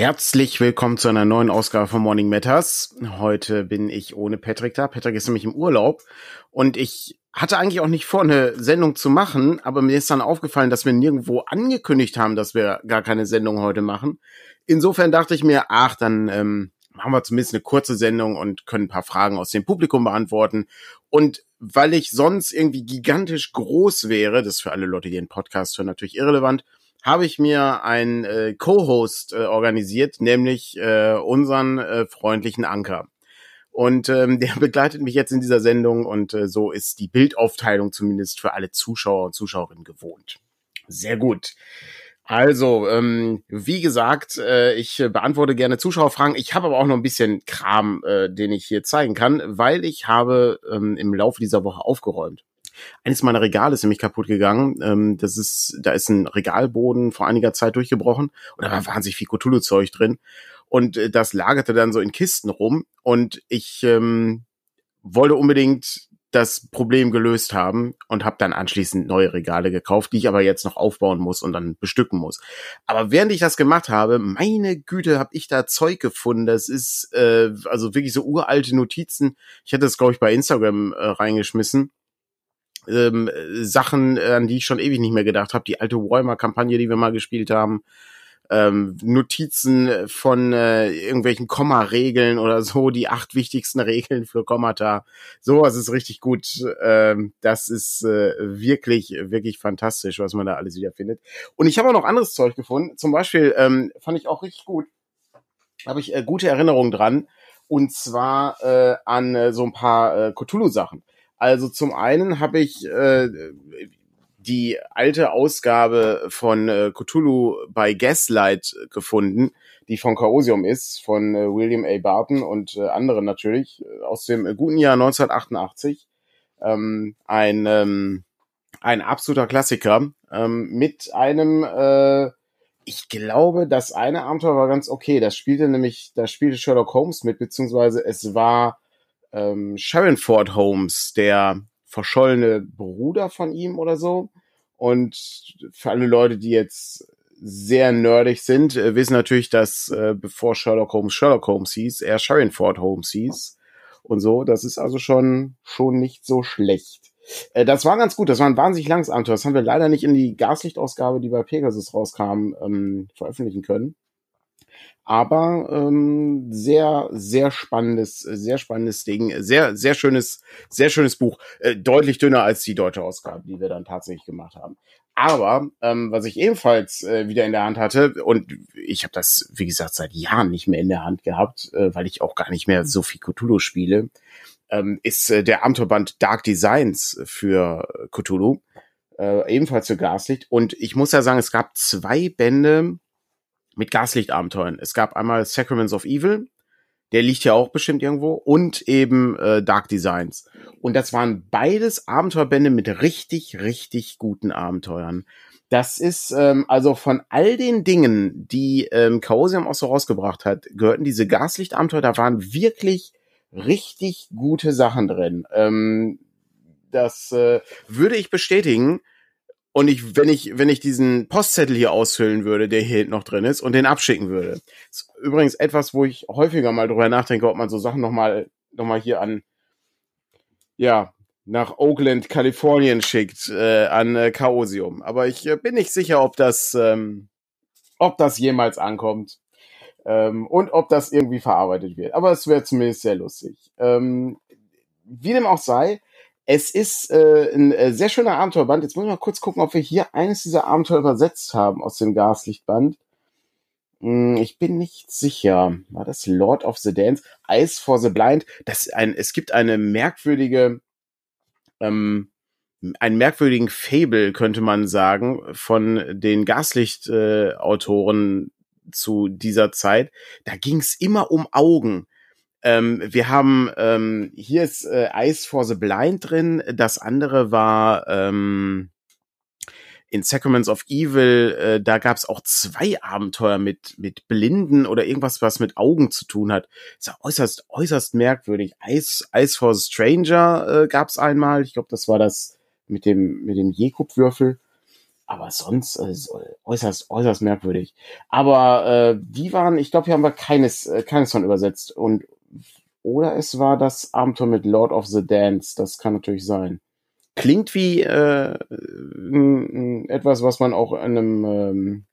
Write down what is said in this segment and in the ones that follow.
Herzlich willkommen zu einer neuen Ausgabe von Morning Matters. Heute bin ich ohne Patrick da. Patrick ist nämlich im Urlaub und ich hatte eigentlich auch nicht vor, eine Sendung zu machen, aber mir ist dann aufgefallen, dass wir nirgendwo angekündigt haben, dass wir gar keine Sendung heute machen. Insofern dachte ich mir, ach, dann ähm, machen wir zumindest eine kurze Sendung und können ein paar Fragen aus dem Publikum beantworten. Und weil ich sonst irgendwie gigantisch groß wäre, das ist für alle Leute, die den Podcast hören, natürlich irrelevant, habe ich mir einen äh, Co-Host äh, organisiert, nämlich äh, unseren äh, freundlichen Anker. Und ähm, der begleitet mich jetzt in dieser Sendung und äh, so ist die Bildaufteilung zumindest für alle Zuschauer und Zuschauerinnen gewohnt. Sehr gut. Also, ähm, wie gesagt, äh, ich beantworte gerne Zuschauerfragen. Ich habe aber auch noch ein bisschen Kram, äh, den ich hier zeigen kann, weil ich habe ähm, im Laufe dieser Woche aufgeräumt. Eines meiner Regale ist nämlich kaputt gegangen. Ähm, das ist, da ist ein Regalboden vor einiger Zeit durchgebrochen und da war wahnsinnig viel Cthulhu-Zeug drin. Und äh, das lagerte dann so in Kisten rum und ich ähm, wollte unbedingt das Problem gelöst haben und habe dann anschließend neue Regale gekauft, die ich aber jetzt noch aufbauen muss und dann bestücken muss. Aber während ich das gemacht habe, meine Güte, habe ich da Zeug gefunden. Das ist äh, also wirklich so uralte Notizen. Ich hatte das glaube ich bei Instagram äh, reingeschmissen ähm, Sachen, an die ich schon ewig nicht mehr gedacht habe. Die alte Warhammer-Kampagne, die wir mal gespielt haben. Ähm, Notizen von äh, irgendwelchen Komma-Regeln oder so, die acht wichtigsten Regeln für Kommata. Sowas ist richtig gut. Ähm, das ist äh, wirklich, wirklich fantastisch, was man da alles wieder findet. Und ich habe auch noch anderes Zeug gefunden. Zum Beispiel ähm, fand ich auch richtig gut. Habe ich äh, gute Erinnerungen dran. Und zwar äh, an äh, so ein paar äh, Cthulhu-Sachen. Also zum einen habe ich äh, die alte Ausgabe von äh, Cthulhu bei Gaslight gefunden, die von Chaosium ist, von äh, William A. Barton und äh, anderen natürlich, äh, aus dem äh, guten Jahr 1988. Ähm, ein, ähm, ein absoluter Klassiker ähm, mit einem, äh, ich glaube, das eine Abenteuer war ganz okay. Das spielte nämlich, da spielte Sherlock Holmes mit, beziehungsweise es war ähm, Sharon Ford Holmes, der verschollene Bruder von ihm oder so. Und für alle Leute, die jetzt sehr nerdig sind, äh, wissen natürlich, dass äh, bevor Sherlock Holmes Sherlock Holmes hieß, er Sharon Ford Holmes hieß. Und so, das ist also schon, schon nicht so schlecht. Äh, das war ganz gut, das war ein wahnsinnig langes Abenteuer. Das haben wir leider nicht in die Gaslichtausgabe, die bei Pegasus rauskam, ähm, veröffentlichen können. Aber ähm, sehr, sehr spannendes, sehr spannendes Ding. Sehr, sehr schönes, sehr schönes Buch. Äh, deutlich dünner als die deutsche Ausgabe, die wir dann tatsächlich gemacht haben. Aber ähm, was ich ebenfalls äh, wieder in der Hand hatte, und ich habe das, wie gesagt, seit Jahren nicht mehr in der Hand gehabt, äh, weil ich auch gar nicht mehr so viel Cthulhu spiele, ähm, ist äh, der Abenteuerband Dark Designs für Cthulhu. Äh, ebenfalls für Gaslicht. Und ich muss ja sagen, es gab zwei Bände, mit Gaslichtabenteuern. Es gab einmal Sacraments of Evil, der liegt ja auch bestimmt irgendwo, und eben äh, Dark Designs. Und das waren beides Abenteuerbände mit richtig, richtig guten Abenteuern. Das ist ähm, also von all den Dingen, die ähm, Chaosium auch so rausgebracht hat, gehörten diese Gaslichtabenteuer, da waren wirklich richtig gute Sachen drin. Ähm, das äh, würde ich bestätigen. Und ich, wenn ich, wenn ich diesen Postzettel hier ausfüllen würde, der hier noch drin ist, und den abschicken würde. Das ist übrigens etwas, wo ich häufiger mal drüber nachdenke, ob man so Sachen nochmal, noch mal hier an, ja, nach Oakland, Kalifornien schickt, äh, an äh, Chaosium. Aber ich äh, bin nicht sicher, ob das, ähm, ob das jemals ankommt. Ähm, und ob das irgendwie verarbeitet wird. Aber es wäre zumindest sehr lustig. Ähm, wie dem auch sei, es ist äh, ein äh, sehr schöner Abenteuerband. Jetzt muss ich mal kurz gucken, ob wir hier eines dieser Abenteuer übersetzt haben aus dem Gaslichtband. Hm, ich bin nicht sicher. War das Lord of the Dance? Ice for the Blind? Das ein, es gibt eine merkwürdige, ähm, einen merkwürdigen Fable, könnte man sagen, von den Gaslicht-Autoren äh, zu dieser Zeit. Da ging es immer um Augen. Ähm, wir haben, ähm, hier ist äh, Ice for the Blind drin, das andere war ähm, in Sacraments of Evil, äh, da gab es auch zwei Abenteuer mit, mit Blinden oder irgendwas, was mit Augen zu tun hat. ist ja äußerst, äußerst merkwürdig. Ice, Ice for the Stranger äh, gab es einmal, ich glaube, das war das mit dem, mit dem Jekub-Würfel. aber sonst äh, äußerst, äußerst merkwürdig. Aber äh, die waren, ich glaube, hier haben wir keines, äh, keines von übersetzt. Und oder es war das Abenteuer mit Lord of the Dance. Das kann natürlich sein. Klingt wie äh, etwas, was man auch in einem ähm,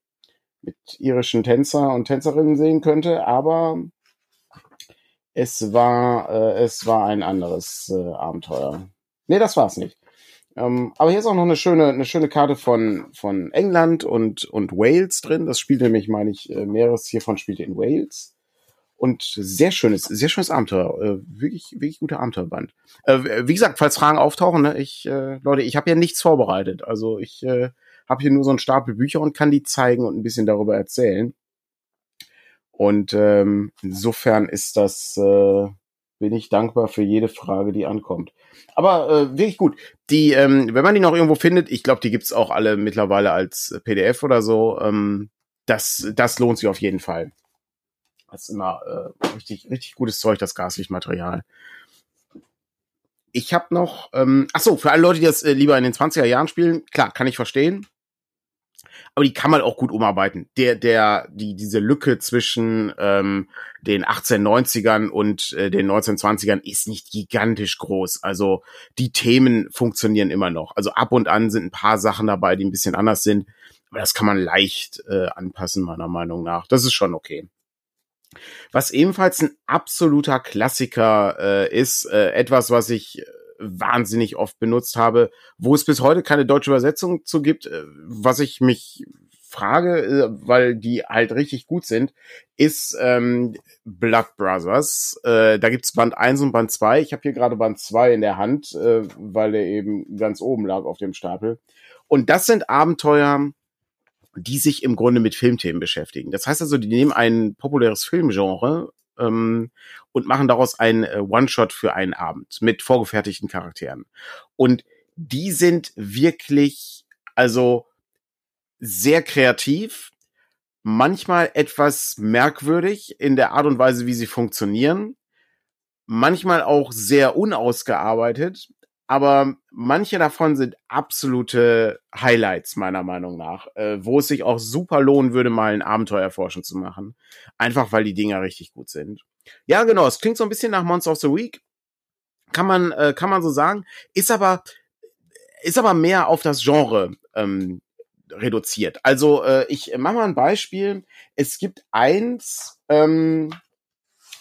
mit irischen Tänzer und Tänzerinnen sehen könnte, aber es war äh, es war ein anderes äh, Abenteuer. Nee, das war's nicht. Ähm, aber hier ist auch noch eine schöne, eine schöne Karte von, von England und, und Wales drin. Das spielt nämlich, meine ich, äh, mehreres hiervon spielt in Wales. Und sehr schönes, sehr schönes Abenteuer. Äh, wirklich, wirklich guter Abenteuerband. Äh, wie gesagt, falls Fragen auftauchen, ne, ich, äh, Leute, ich habe ja nichts vorbereitet. Also ich äh, habe hier nur so einen Stapel Bücher und kann die zeigen und ein bisschen darüber erzählen. Und ähm, insofern ist das, äh, bin ich dankbar für jede Frage, die ankommt. Aber äh, wirklich gut. Die, ähm, wenn man die noch irgendwo findet, ich glaube, die gibt's auch alle mittlerweile als PDF oder so. Ähm, das, das lohnt sich auf jeden Fall. Das ist immer äh, richtig, richtig gutes Zeug, das Gaslichtmaterial. Ich habe noch, ähm, ach so, für alle Leute, die das äh, lieber in den 20er Jahren spielen, klar, kann ich verstehen aber die kann man auch gut umarbeiten. Der, der, die, diese Lücke zwischen ähm, den 1890ern und äh, den 1920ern ist nicht gigantisch groß. Also die Themen funktionieren immer noch. Also ab und an sind ein paar Sachen dabei, die ein bisschen anders sind. Aber das kann man leicht äh, anpassen, meiner Meinung nach. Das ist schon okay. Was ebenfalls ein absoluter Klassiker äh, ist, äh, etwas, was ich wahnsinnig oft benutzt habe, wo es bis heute keine deutsche Übersetzung zu gibt, äh, was ich mich frage, äh, weil die halt richtig gut sind, ist ähm, Blood Brothers. Äh, da gibt's Band 1 und Band 2. Ich habe hier gerade Band 2 in der Hand, äh, weil der eben ganz oben lag auf dem Stapel. Und das sind Abenteuer, die sich im Grunde mit Filmthemen beschäftigen. Das heißt also, die nehmen ein populäres Filmgenre ähm, und machen daraus ein äh, One-Shot für einen Abend mit vorgefertigten Charakteren. Und die sind wirklich, also sehr kreativ, manchmal etwas merkwürdig in der Art und Weise, wie sie funktionieren, manchmal auch sehr unausgearbeitet, aber manche davon sind absolute Highlights meiner Meinung nach, äh, wo es sich auch super lohnen würde, mal ein Abenteuerforschen zu machen, einfach weil die Dinger richtig gut sind. Ja, genau, es klingt so ein bisschen nach Monster of the Week, kann man äh, kann man so sagen, ist aber ist aber mehr auf das Genre ähm, reduziert. Also äh, ich mache mal ein Beispiel. Es gibt eins, ähm,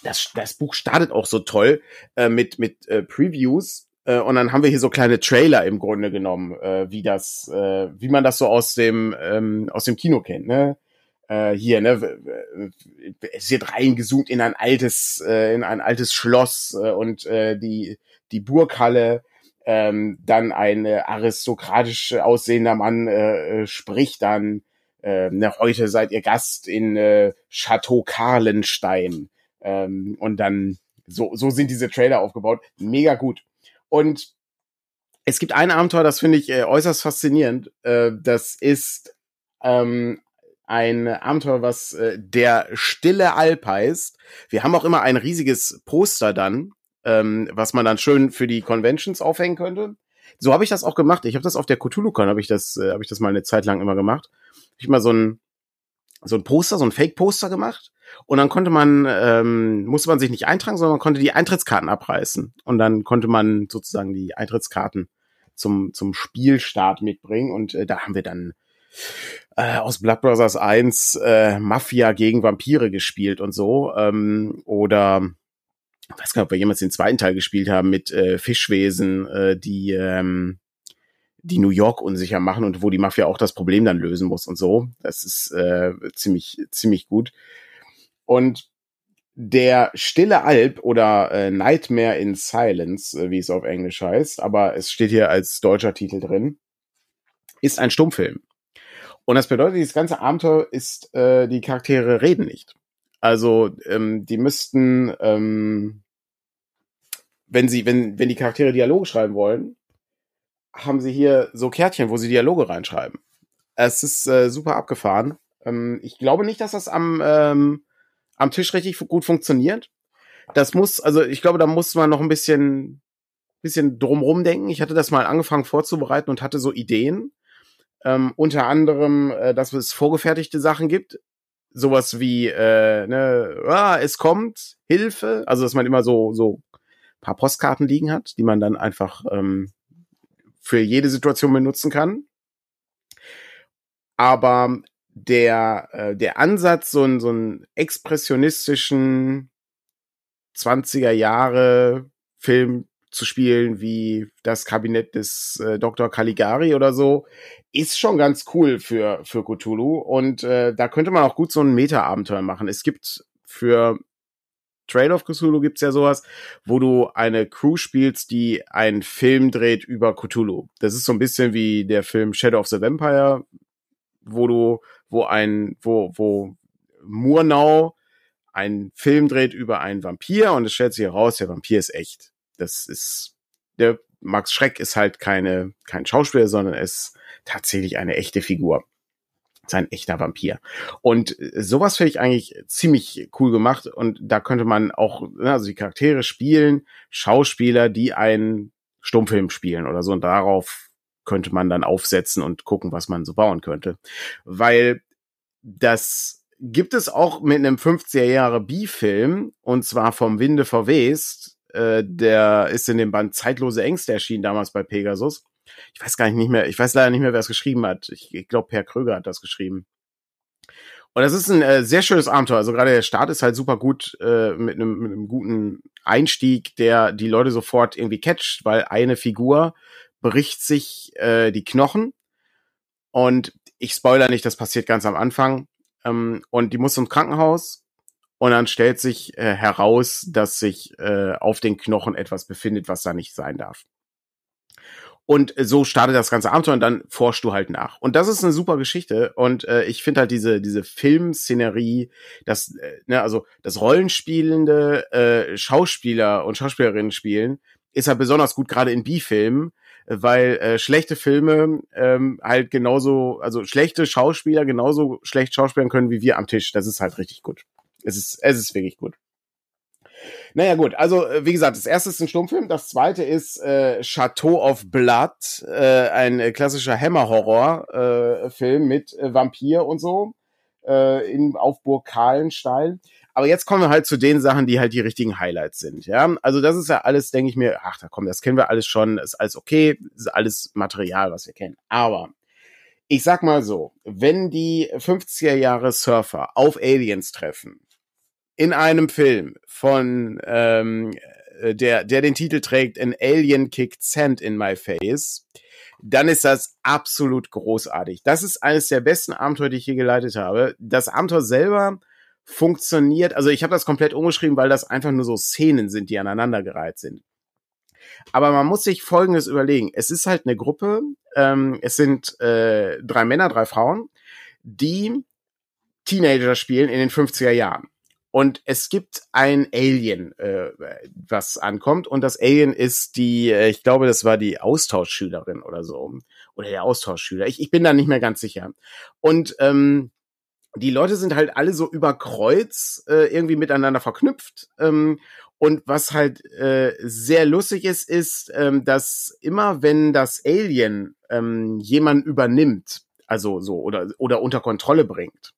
das, das Buch startet auch so toll äh, mit, mit äh, Previews. Äh, und dann haben wir hier so kleine Trailer im Grunde genommen, äh, wie das, äh, wie man das so aus dem, ähm, aus dem Kino kennt, ne? Äh, hier, ne, es wird reingezoomt in ein altes, äh, in ein altes Schloss und die, die Burghalle ähm, dann ein aristokratisch aussehender Mann spricht dann, ne, heute seid ihr Gast in äh, Chateau Karlenstein. Ähm, und dann, so, so sind diese Trailer aufgebaut. Mega gut. Und es gibt ein Abenteuer, das finde ich äh, äußerst faszinierend. Äh, das ist ähm, ein Abenteuer, was äh, der Stille Alp heißt. Wir haben auch immer ein riesiges Poster dann ähm, was man dann schön für die Conventions aufhängen könnte. So habe ich das auch gemacht. Ich habe das auf der CthulhuCon, habe ich das, äh, habe ich das mal eine Zeit lang immer gemacht. Hab ich mal so ein so ein Poster, so ein Fake-Poster gemacht. Und dann konnte man, ähm, musste man sich nicht eintragen, sondern man konnte die Eintrittskarten abreißen. Und dann konnte man sozusagen die Eintrittskarten zum, zum Spielstart mitbringen. Und äh, da haben wir dann äh, aus Blood Brothers 1 äh, Mafia gegen Vampire gespielt und so. Ähm, oder ich weiß gar nicht, ob wir jemals den zweiten Teil gespielt haben mit äh, Fischwesen, äh, die ähm, die New York unsicher machen und wo die Mafia auch das Problem dann lösen muss und so. Das ist äh, ziemlich ziemlich gut. Und der Stille Alp oder äh, Nightmare in Silence, äh, wie es auf Englisch heißt, aber es steht hier als deutscher Titel drin, ist ein Stummfilm. Und das bedeutet, dieses ganze Abenteuer ist, äh, die Charaktere reden nicht. Also ähm, die müssten, ähm, wenn sie, wenn, wenn die Charaktere Dialoge schreiben wollen, haben sie hier so Kärtchen, wo sie Dialoge reinschreiben. Es ist äh, super abgefahren. Ähm, ich glaube nicht, dass das am, ähm, am Tisch richtig gut funktioniert. Das muss, also ich glaube, da muss man noch ein bisschen, bisschen drumrum denken. Ich hatte das mal angefangen vorzubereiten und hatte so Ideen. Ähm, unter anderem, äh, dass es vorgefertigte Sachen gibt. Sowas wie, äh, ne, ah, es kommt, Hilfe. Also, dass man immer so, so paar Postkarten liegen hat, die man dann einfach ähm, für jede Situation benutzen kann. Aber der, äh, der Ansatz, so ein, so ein expressionistischen 20er Jahre Film zu spielen wie das Kabinett des äh, Dr. Caligari oder so, ist schon ganz cool für, für Cthulhu. Und äh, da könnte man auch gut so ein Meta-Abenteuer machen. Es gibt für Trail of Cthulhu gibt's ja sowas, wo du eine Crew spielst, die einen Film dreht über Cthulhu. Das ist so ein bisschen wie der Film Shadow of the Vampire, wo du, wo ein, wo, wo Murnau einen Film dreht über einen Vampir und es stellt sich heraus, der Vampir ist echt. Das ist, der Max Schreck ist halt keine, kein Schauspieler, sondern ist tatsächlich eine echte Figur. Ist ein echter Vampir. Und sowas finde ich eigentlich ziemlich cool gemacht und da könnte man auch, ne, also die Charaktere spielen, Schauspieler, die einen Stummfilm spielen oder so und darauf könnte man dann aufsetzen und gucken, was man so bauen könnte. Weil das gibt es auch mit einem 50er Jahre B-Film und zwar vom Winde verwest. Äh, der ist in dem Band Zeitlose Ängste erschienen damals bei Pegasus. Ich weiß gar nicht mehr, ich weiß leider nicht mehr, wer es geschrieben hat. Ich, ich glaube, Per Kröger hat das geschrieben. Und das ist ein äh, sehr schönes Abenteuer. Also gerade der Start ist halt super gut äh, mit einem mit einem guten Einstieg, der die Leute sofort irgendwie catcht, weil eine Figur bricht sich äh, die Knochen und ich spoiler nicht, das passiert ganz am Anfang ähm, und die muss ins Krankenhaus und dann stellt sich äh, heraus, dass sich äh, auf den Knochen etwas befindet, was da nicht sein darf. Und so startet das ganze Abenteuer und dann forschst du halt nach. Und das ist eine super Geschichte. Und äh, ich finde halt diese, diese Filmszenerie, das, äh, ne, also das Rollenspielende äh, Schauspieler und Schauspielerinnen spielen, ist halt besonders gut, gerade in B-Filmen, weil äh, schlechte Filme ähm, halt genauso, also schlechte Schauspieler genauso schlecht schauspielen können wie wir am Tisch. Das ist halt richtig gut. Es ist, es ist wirklich gut. Naja, gut, also äh, wie gesagt, das erste ist ein Stummfilm, das zweite ist äh, Chateau of Blood, äh, ein äh, klassischer Hammer-Horror-Film äh, mit äh, Vampir und so äh, in, auf Burg Kahlenstein. Aber jetzt kommen wir halt zu den Sachen, die halt die richtigen Highlights sind. Ja, also das ist ja alles, denke ich mir, ach, da komm, das kennen wir alles schon, ist alles okay, ist alles Material, was wir kennen. Aber ich sag mal so, wenn die 50er Jahre Surfer auf Aliens treffen, in einem Film von ähm, der, der den Titel trägt, An Alien Kicked Sand in My Face, dann ist das absolut großartig. Das ist eines der besten Abenteuer, die ich je geleitet habe. Das Abenteuer selber funktioniert, also ich habe das komplett umgeschrieben, weil das einfach nur so Szenen sind, die aneinandergereiht sind. Aber man muss sich Folgendes überlegen. Es ist halt eine Gruppe, ähm, es sind äh, drei Männer, drei Frauen, die Teenager spielen in den 50er Jahren. Und es gibt ein Alien, äh, was ankommt. Und das Alien ist die, äh, ich glaube, das war die Austauschschülerin oder so. Oder der Austauschschüler. Ich, ich bin da nicht mehr ganz sicher. Und ähm, die Leute sind halt alle so über Kreuz äh, irgendwie miteinander verknüpft. Ähm, und was halt äh, sehr lustig ist, ist, ähm, dass immer wenn das Alien ähm, jemand übernimmt, also so oder oder unter Kontrolle bringt,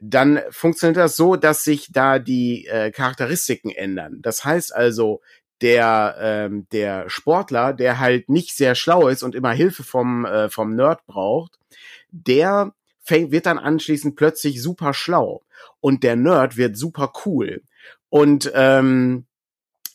dann funktioniert das so, dass sich da die äh, Charakteristiken ändern. Das heißt also, der ähm, der Sportler, der halt nicht sehr schlau ist und immer Hilfe vom äh, vom Nerd braucht, der wird dann anschließend plötzlich super schlau und der Nerd wird super cool und ähm,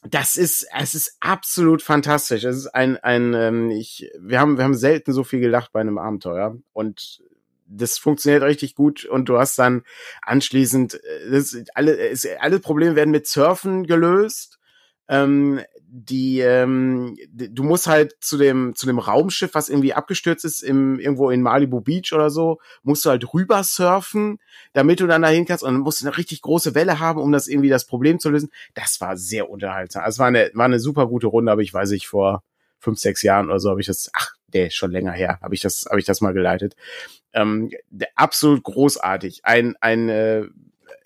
das ist, es ist absolut fantastisch. Es ist ein, ein, ähm, ich, wir haben, wir haben selten so viel gelacht bei einem Abenteuer und das funktioniert richtig gut und du hast dann anschließend äh, das, alle, es, alle Probleme werden mit Surfen gelöst. Ähm, die, ähm, du musst halt zu dem zu dem Raumschiff, was irgendwie abgestürzt ist, im irgendwo in Malibu Beach oder so, musst du halt rüber surfen, damit du dann dahin kannst und musst eine richtig große Welle haben, um das irgendwie das Problem zu lösen. Das war sehr unterhaltsam. Also es war eine war eine super gute Runde, aber ich weiß nicht vor fünf sechs Jahren oder so habe ich das. Ach, der ist schon länger her, habe ich das habe ich das mal geleitet. Ähm, absolut großartig. Ein, ein äh,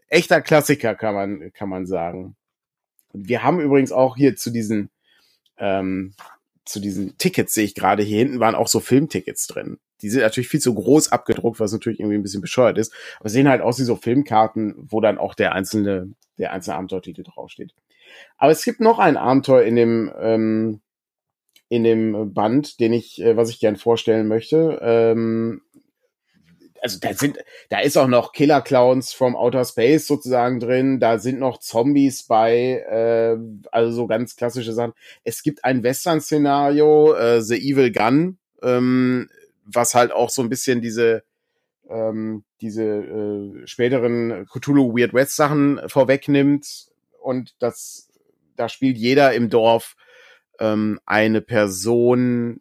echter Klassiker, kann man, kann man sagen. Wir haben übrigens auch hier zu diesen, ähm, zu diesen Tickets, sehe ich gerade, hier hinten waren auch so Filmtickets drin. die sind natürlich viel zu groß abgedruckt, was natürlich irgendwie ein bisschen bescheuert ist, aber sehen halt aus wie so Filmkarten, wo dann auch der einzelne, der einzelne Abenteuertitel draufsteht. Aber es gibt noch ein Abenteuer in dem, ähm, in dem Band, den ich, äh, was ich gern vorstellen möchte. Ähm, also da sind, da ist auch noch Killer Clowns from Outer Space sozusagen drin, da sind noch Zombies bei, äh, also so ganz klassische Sachen. Es gibt ein Western-Szenario, äh, The Evil Gun, ähm, was halt auch so ein bisschen diese ähm, diese äh, späteren Cthulhu Weird West Sachen vorwegnimmt und das da spielt jeder im Dorf ähm, eine Person,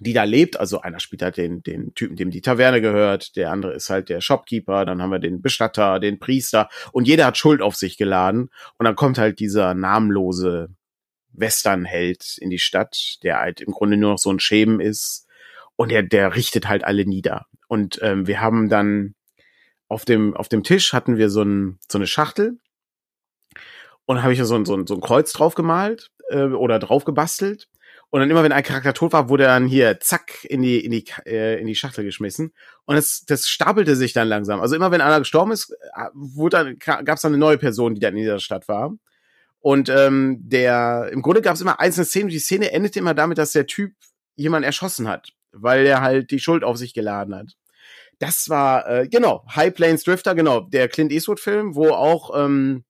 die da lebt. Also einer spielt halt den, den Typen, dem die Taverne gehört, der andere ist halt der Shopkeeper, dann haben wir den Bestatter, den Priester und jeder hat Schuld auf sich geladen. Und dann kommt halt dieser namenlose Westernheld in die Stadt, der halt im Grunde nur noch so ein Schemen ist und der, der richtet halt alle nieder. Und ähm, wir haben dann auf dem, auf dem Tisch hatten wir so, ein, so eine Schachtel und habe ich so ein, so, ein, so ein Kreuz drauf gemalt äh, oder drauf gebastelt. Und dann immer, wenn ein Charakter tot war, wurde er dann hier zack in die in die äh, in die Schachtel geschmissen. Und das das stapelte sich dann langsam. Also immer, wenn einer gestorben ist, äh, wurde dann gab es dann eine neue Person, die dann in dieser Stadt war. Und ähm, der im Grunde gab es immer einzelne Szenen. Die Szene endete immer damit, dass der Typ jemanden erschossen hat, weil er halt die Schuld auf sich geladen hat. Das war äh, genau High Plains Drifter, genau der Clint Eastwood Film, wo auch ähm,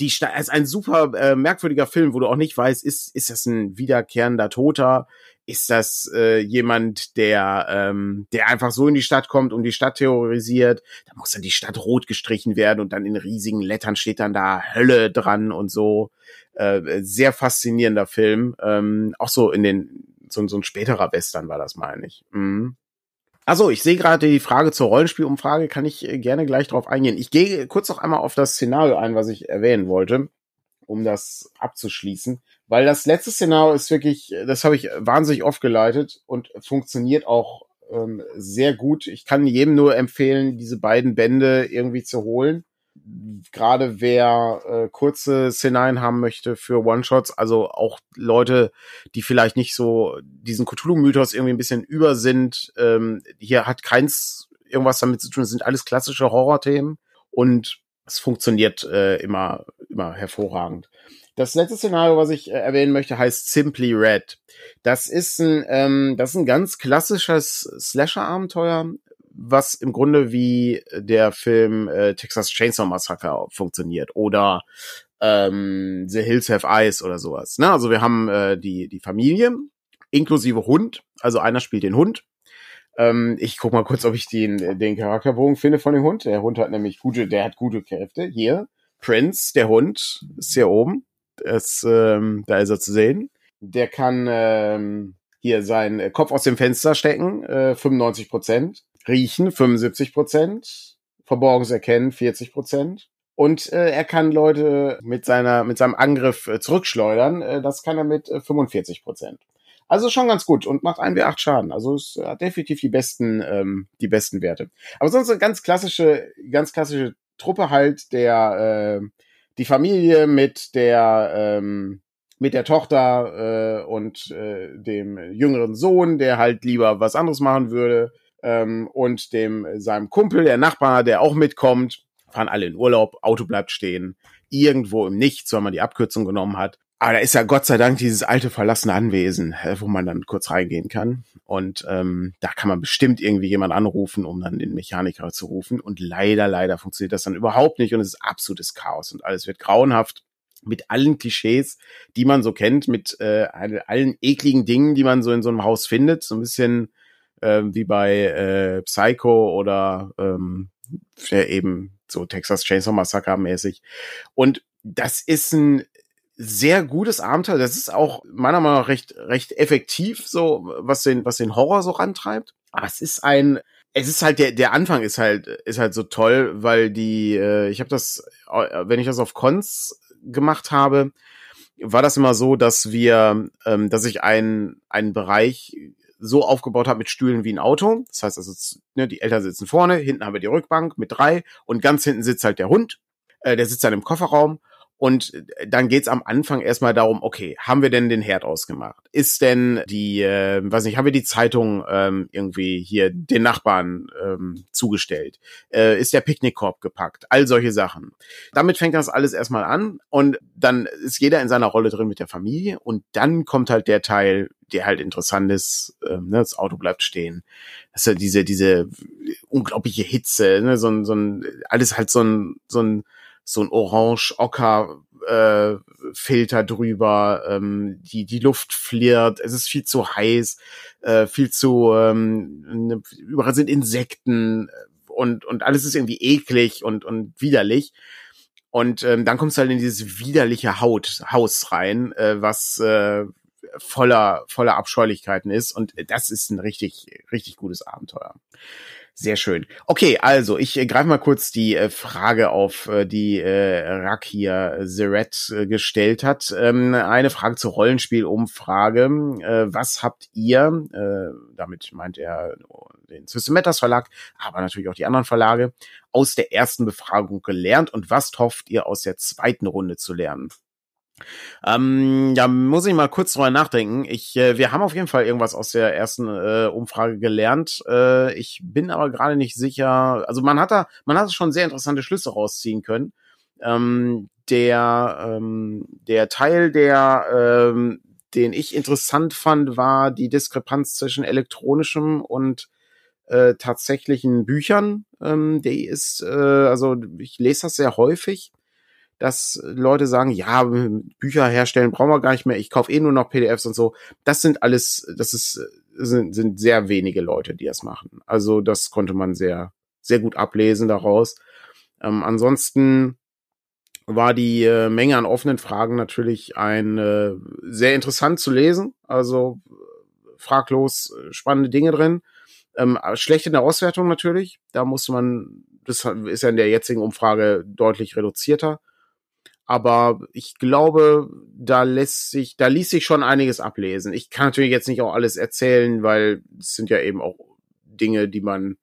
die Sta ist ein super äh, merkwürdiger Film, wo du auch nicht weißt, ist ist das ein wiederkehrender Toter, ist das äh, jemand, der ähm, der einfach so in die Stadt kommt und die Stadt terrorisiert, da muss dann die Stadt rot gestrichen werden und dann in riesigen Lettern steht dann da Hölle dran und so. Äh, sehr faszinierender Film, ähm, auch so in den so, so ein späterer Western war das, meine ich. Mhm. Also, ich sehe gerade die Frage zur Rollenspielumfrage, kann ich äh, gerne gleich drauf eingehen. Ich gehe kurz noch einmal auf das Szenario ein, was ich erwähnen wollte, um das abzuschließen. Weil das letzte Szenario ist wirklich, das habe ich wahnsinnig oft geleitet und funktioniert auch ähm, sehr gut. Ich kann jedem nur empfehlen, diese beiden Bände irgendwie zu holen gerade wer äh, kurze Szenarien haben möchte für One-Shots, also auch Leute, die vielleicht nicht so diesen Cthulhu-Mythos irgendwie ein bisschen über sind, ähm, hier hat keins irgendwas damit zu tun, es sind alles klassische Horrorthemen und es funktioniert äh, immer, immer hervorragend. Das letzte Szenario, was ich äh, erwähnen möchte, heißt Simply Red. Das ist ein, ähm, das ist ein ganz klassisches Slasher-Abenteuer was im Grunde wie der Film äh, Texas Chainsaw Massacre funktioniert oder ähm, The Hills Have Eyes oder sowas. Ne? Also wir haben äh, die, die Familie inklusive Hund. Also einer spielt den Hund. Ähm, ich guck mal kurz, ob ich den, den Charakterbogen finde von dem Hund. Der Hund hat nämlich gute, der hat gute Kräfte. Hier, Prince, der Hund, ist hier oben. Das, ähm, da ist er zu sehen. Der kann ähm, hier seinen Kopf aus dem Fenster stecken, äh, 95 Prozent. Riechen 75 Prozent, Verborgenes erkennen 40 Prozent. Und äh, er kann Leute mit seiner mit seinem Angriff äh, zurückschleudern. Äh, das kann er mit äh, 45 Prozent. Also schon ganz gut und macht 1 W8 Schaden. Also es hat definitiv die besten ähm, die besten Werte. Aber sonst eine ganz klassische ganz klassische Truppe halt der äh, die Familie mit der ähm, mit der Tochter äh, und äh, dem jüngeren Sohn, der halt lieber was anderes machen würde ähm, und dem seinem Kumpel, der Nachbar, der auch mitkommt, fahren alle in Urlaub, Auto bleibt stehen, irgendwo im Nichts, weil man die Abkürzung genommen hat. Aber da ist ja Gott sei Dank dieses alte verlassene Anwesen, äh, wo man dann kurz reingehen kann. Und ähm, da kann man bestimmt irgendwie jemand anrufen, um dann den Mechaniker zu rufen. Und leider, leider funktioniert das dann überhaupt nicht und es ist absolutes Chaos und alles wird grauenhaft mit allen Klischees, die man so kennt, mit äh, allen ekligen Dingen, die man so in so einem Haus findet. So ein bisschen äh, wie bei äh, Psycho oder ähm, eben so Texas Chainsaw Massacre mäßig. Und das ist ein sehr gutes Abenteuer. Das ist auch meiner Meinung nach recht, recht effektiv, so was den, was den Horror so rantreibt. Aber es ist ein, es ist halt der, der Anfang ist halt, ist halt so toll, weil die, äh, ich habe das, wenn ich das auf Cons gemacht habe, war das immer so, dass wir, ähm, dass ich einen, einen Bereich so aufgebaut habe mit Stühlen wie ein Auto. Das heißt also, ne, die Eltern sitzen vorne, hinten haben wir die Rückbank mit drei und ganz hinten sitzt halt der Hund. Äh, der sitzt dann im Kofferraum Und äh, dann geht's am Anfang erstmal darum, okay, haben wir denn den Herd ausgemacht? Ist denn die, äh, weiß nicht, haben wir die Zeitung ähm, irgendwie hier den Nachbarn ähm, zugestellt? Äh, ist der Picknickkorb gepackt? All solche Sachen. Damit fängt das alles erstmal an und dann ist jeder in seiner Rolle drin mit der Familie und dann kommt halt der Teil, der halt interessant ist, ähm, ne, das Auto bleibt stehen. Das ist ja diese, diese unglaubliche Hitze, ne, so ein, so ein, alles halt so ein, so ein so ein orange-ocker äh, drüber, ähm, die die Luft flirrt, es ist viel zu heiß, äh, viel zu ähm, ne, überall sind Insekten äh, und und alles ist irgendwie eklig und und widerlich. Und ähm, dann kommst du halt in dieses widerliche Haut Haus rein, äh, was äh, voller voller Abscheulichkeiten ist und das ist ein richtig richtig gutes Abenteuer. Sehr schön. Okay, also ich äh, greife mal kurz die äh, Frage auf, äh, die äh, Rakia Zeret äh, gestellt hat. Ähm, eine Frage zur Rollenspielumfrage. Äh, was habt ihr, äh, damit meint er den System Matters Verlag, aber natürlich auch die anderen Verlage, aus der ersten Befragung gelernt und was hofft ihr aus der zweiten Runde zu lernen? Ähm, ja, muss ich mal kurz drüber nachdenken. Ich, äh, wir haben auf jeden Fall irgendwas aus der ersten äh, Umfrage gelernt. Äh, ich bin aber gerade nicht sicher. Also man hat da, man hat schon sehr interessante Schlüsse rausziehen können. Ähm, der, ähm, der Teil, der, ähm, den ich interessant fand, war die Diskrepanz zwischen elektronischem und äh, tatsächlichen Büchern. Ähm, die ist, äh, also ich lese das sehr häufig dass Leute sagen, ja, Bücher herstellen brauchen wir gar nicht mehr, ich kaufe eh nur noch PDFs und so. Das sind alles, das ist, sind, sind sehr wenige Leute, die das machen. Also das konnte man sehr, sehr gut ablesen daraus. Ähm, ansonsten war die äh, Menge an offenen Fragen natürlich ein äh, sehr interessant zu lesen. Also fraglos äh, spannende Dinge drin. Ähm, schlecht in der Auswertung natürlich. Da musste man, das ist ja in der jetzigen Umfrage deutlich reduzierter. Aber ich glaube, da lässt sich, da ließ sich schon einiges ablesen. Ich kann natürlich jetzt nicht auch alles erzählen, weil es sind ja eben auch Dinge, die man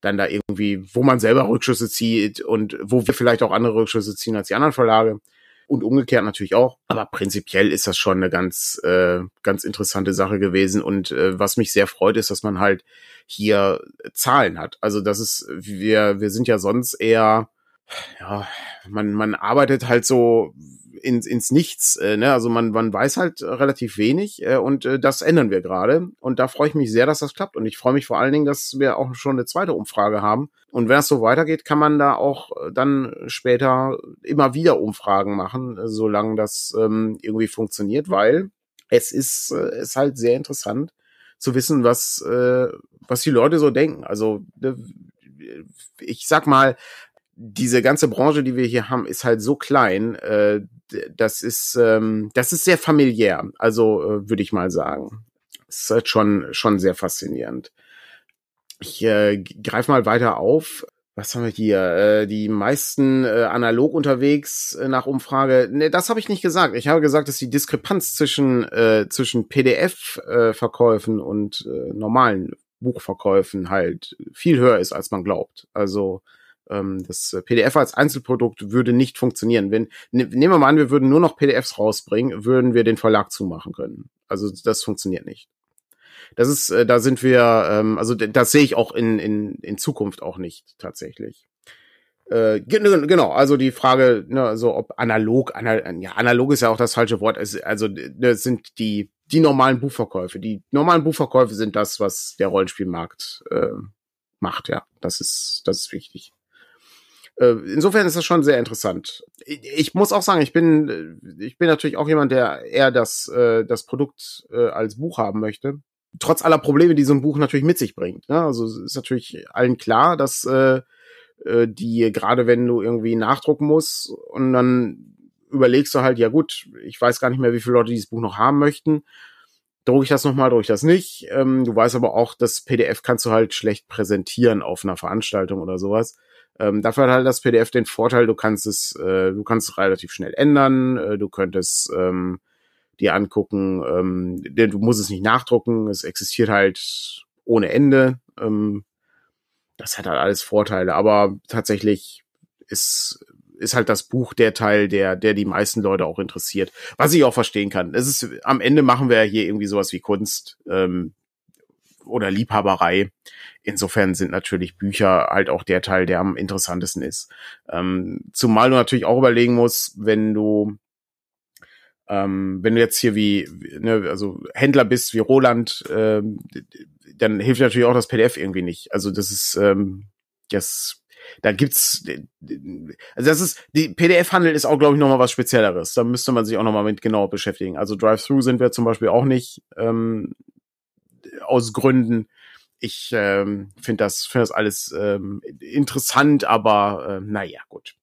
dann da irgendwie, wo man selber Rückschlüsse zieht und wo wir vielleicht auch andere Rückschlüsse ziehen als die anderen Verlage. Und umgekehrt natürlich auch. Aber prinzipiell ist das schon eine ganz, äh, ganz interessante Sache gewesen. Und äh, was mich sehr freut, ist, dass man halt hier Zahlen hat. Also das ist, wir, wir sind ja sonst eher ja, man, man arbeitet halt so ins, ins Nichts. Äh, ne? Also man, man weiß halt relativ wenig äh, und äh, das ändern wir gerade. Und da freue ich mich sehr, dass das klappt. Und ich freue mich vor allen Dingen, dass wir auch schon eine zweite Umfrage haben. Und wenn das so weitergeht, kann man da auch dann später immer wieder Umfragen machen, solange das ähm, irgendwie funktioniert, weil es ist, äh, ist halt sehr interessant zu wissen, was, äh, was die Leute so denken. Also ne, ich sag mal, diese ganze Branche, die wir hier haben, ist halt so klein. Äh, das ist, ähm, das ist sehr familiär. Also äh, würde ich mal sagen. Ist halt schon, schon sehr faszinierend. Ich äh, greife mal weiter auf. Was haben wir hier? Äh, die meisten äh, analog unterwegs äh, nach Umfrage. Ne, das habe ich nicht gesagt. Ich habe gesagt, dass die Diskrepanz zwischen äh, zwischen PDF-Verkäufen äh, und äh, normalen Buchverkäufen halt viel höher ist, als man glaubt. Also ähm, das PDF als Einzelprodukt würde nicht funktionieren. Wenn, ne, nehmen wir mal an, wir würden nur noch PDFs rausbringen, würden wir den Verlag zumachen können. Also das funktioniert nicht. Das ist, äh, da sind wir, ähm, also das sehe ich auch in, in, in Zukunft auch nicht tatsächlich. Äh, genau, also die Frage, ne, also ob analog, anal ja, analog ist ja auch das falsche Wort, es, also das sind die, die normalen Buchverkäufe. Die normalen Buchverkäufe sind das, was der Rollenspielmarkt äh, macht, ja. Das ist, das ist wichtig. Äh, insofern ist das schon sehr interessant. Ich muss auch sagen, ich bin, ich bin natürlich auch jemand, der eher das, äh, das Produkt äh, als Buch haben möchte. Trotz aller Probleme, die so ein Buch natürlich mit sich bringt. Ne? Also ist natürlich allen klar, dass äh, die, gerade wenn du irgendwie nachdrucken musst und dann überlegst du halt, ja gut, ich weiß gar nicht mehr, wie viele Leute dieses Buch noch haben möchten. Drucke ich das nochmal, drucke ich das nicht. Ähm, du weißt aber auch, das PDF kannst du halt schlecht präsentieren auf einer Veranstaltung oder sowas. Ähm, dafür hat halt das PDF den Vorteil, du kannst es, äh, du kannst es relativ schnell ändern, äh, du könntest ähm, dir angucken, ähm, du musst es nicht nachdrucken, es existiert halt ohne Ende. Ähm, das hat halt alles Vorteile, aber tatsächlich ist, ist halt das Buch der Teil, der, der die meisten Leute auch interessiert. Was ich auch verstehen kann. Es ist, am Ende machen wir hier irgendwie sowas wie Kunst ähm, oder Liebhaberei. Insofern sind natürlich Bücher halt auch der Teil, der am interessantesten ist. Ähm, zumal du natürlich auch überlegen musst, wenn du ähm, wenn du jetzt hier wie, ne, also Händler bist wie Roland, ähm, dann hilft natürlich auch das PDF irgendwie nicht. Also das ist, ähm, das, da gibt's, also das ist, die PDF-Handel ist auch, glaube ich, nochmal was Spezielleres. Da müsste man sich auch nochmal mit genau beschäftigen. Also Drive-Thru sind wir zum Beispiel auch nicht, ähm, aus Gründen. Ich ähm, finde das, finde das alles ähm, interessant, aber äh, naja, gut.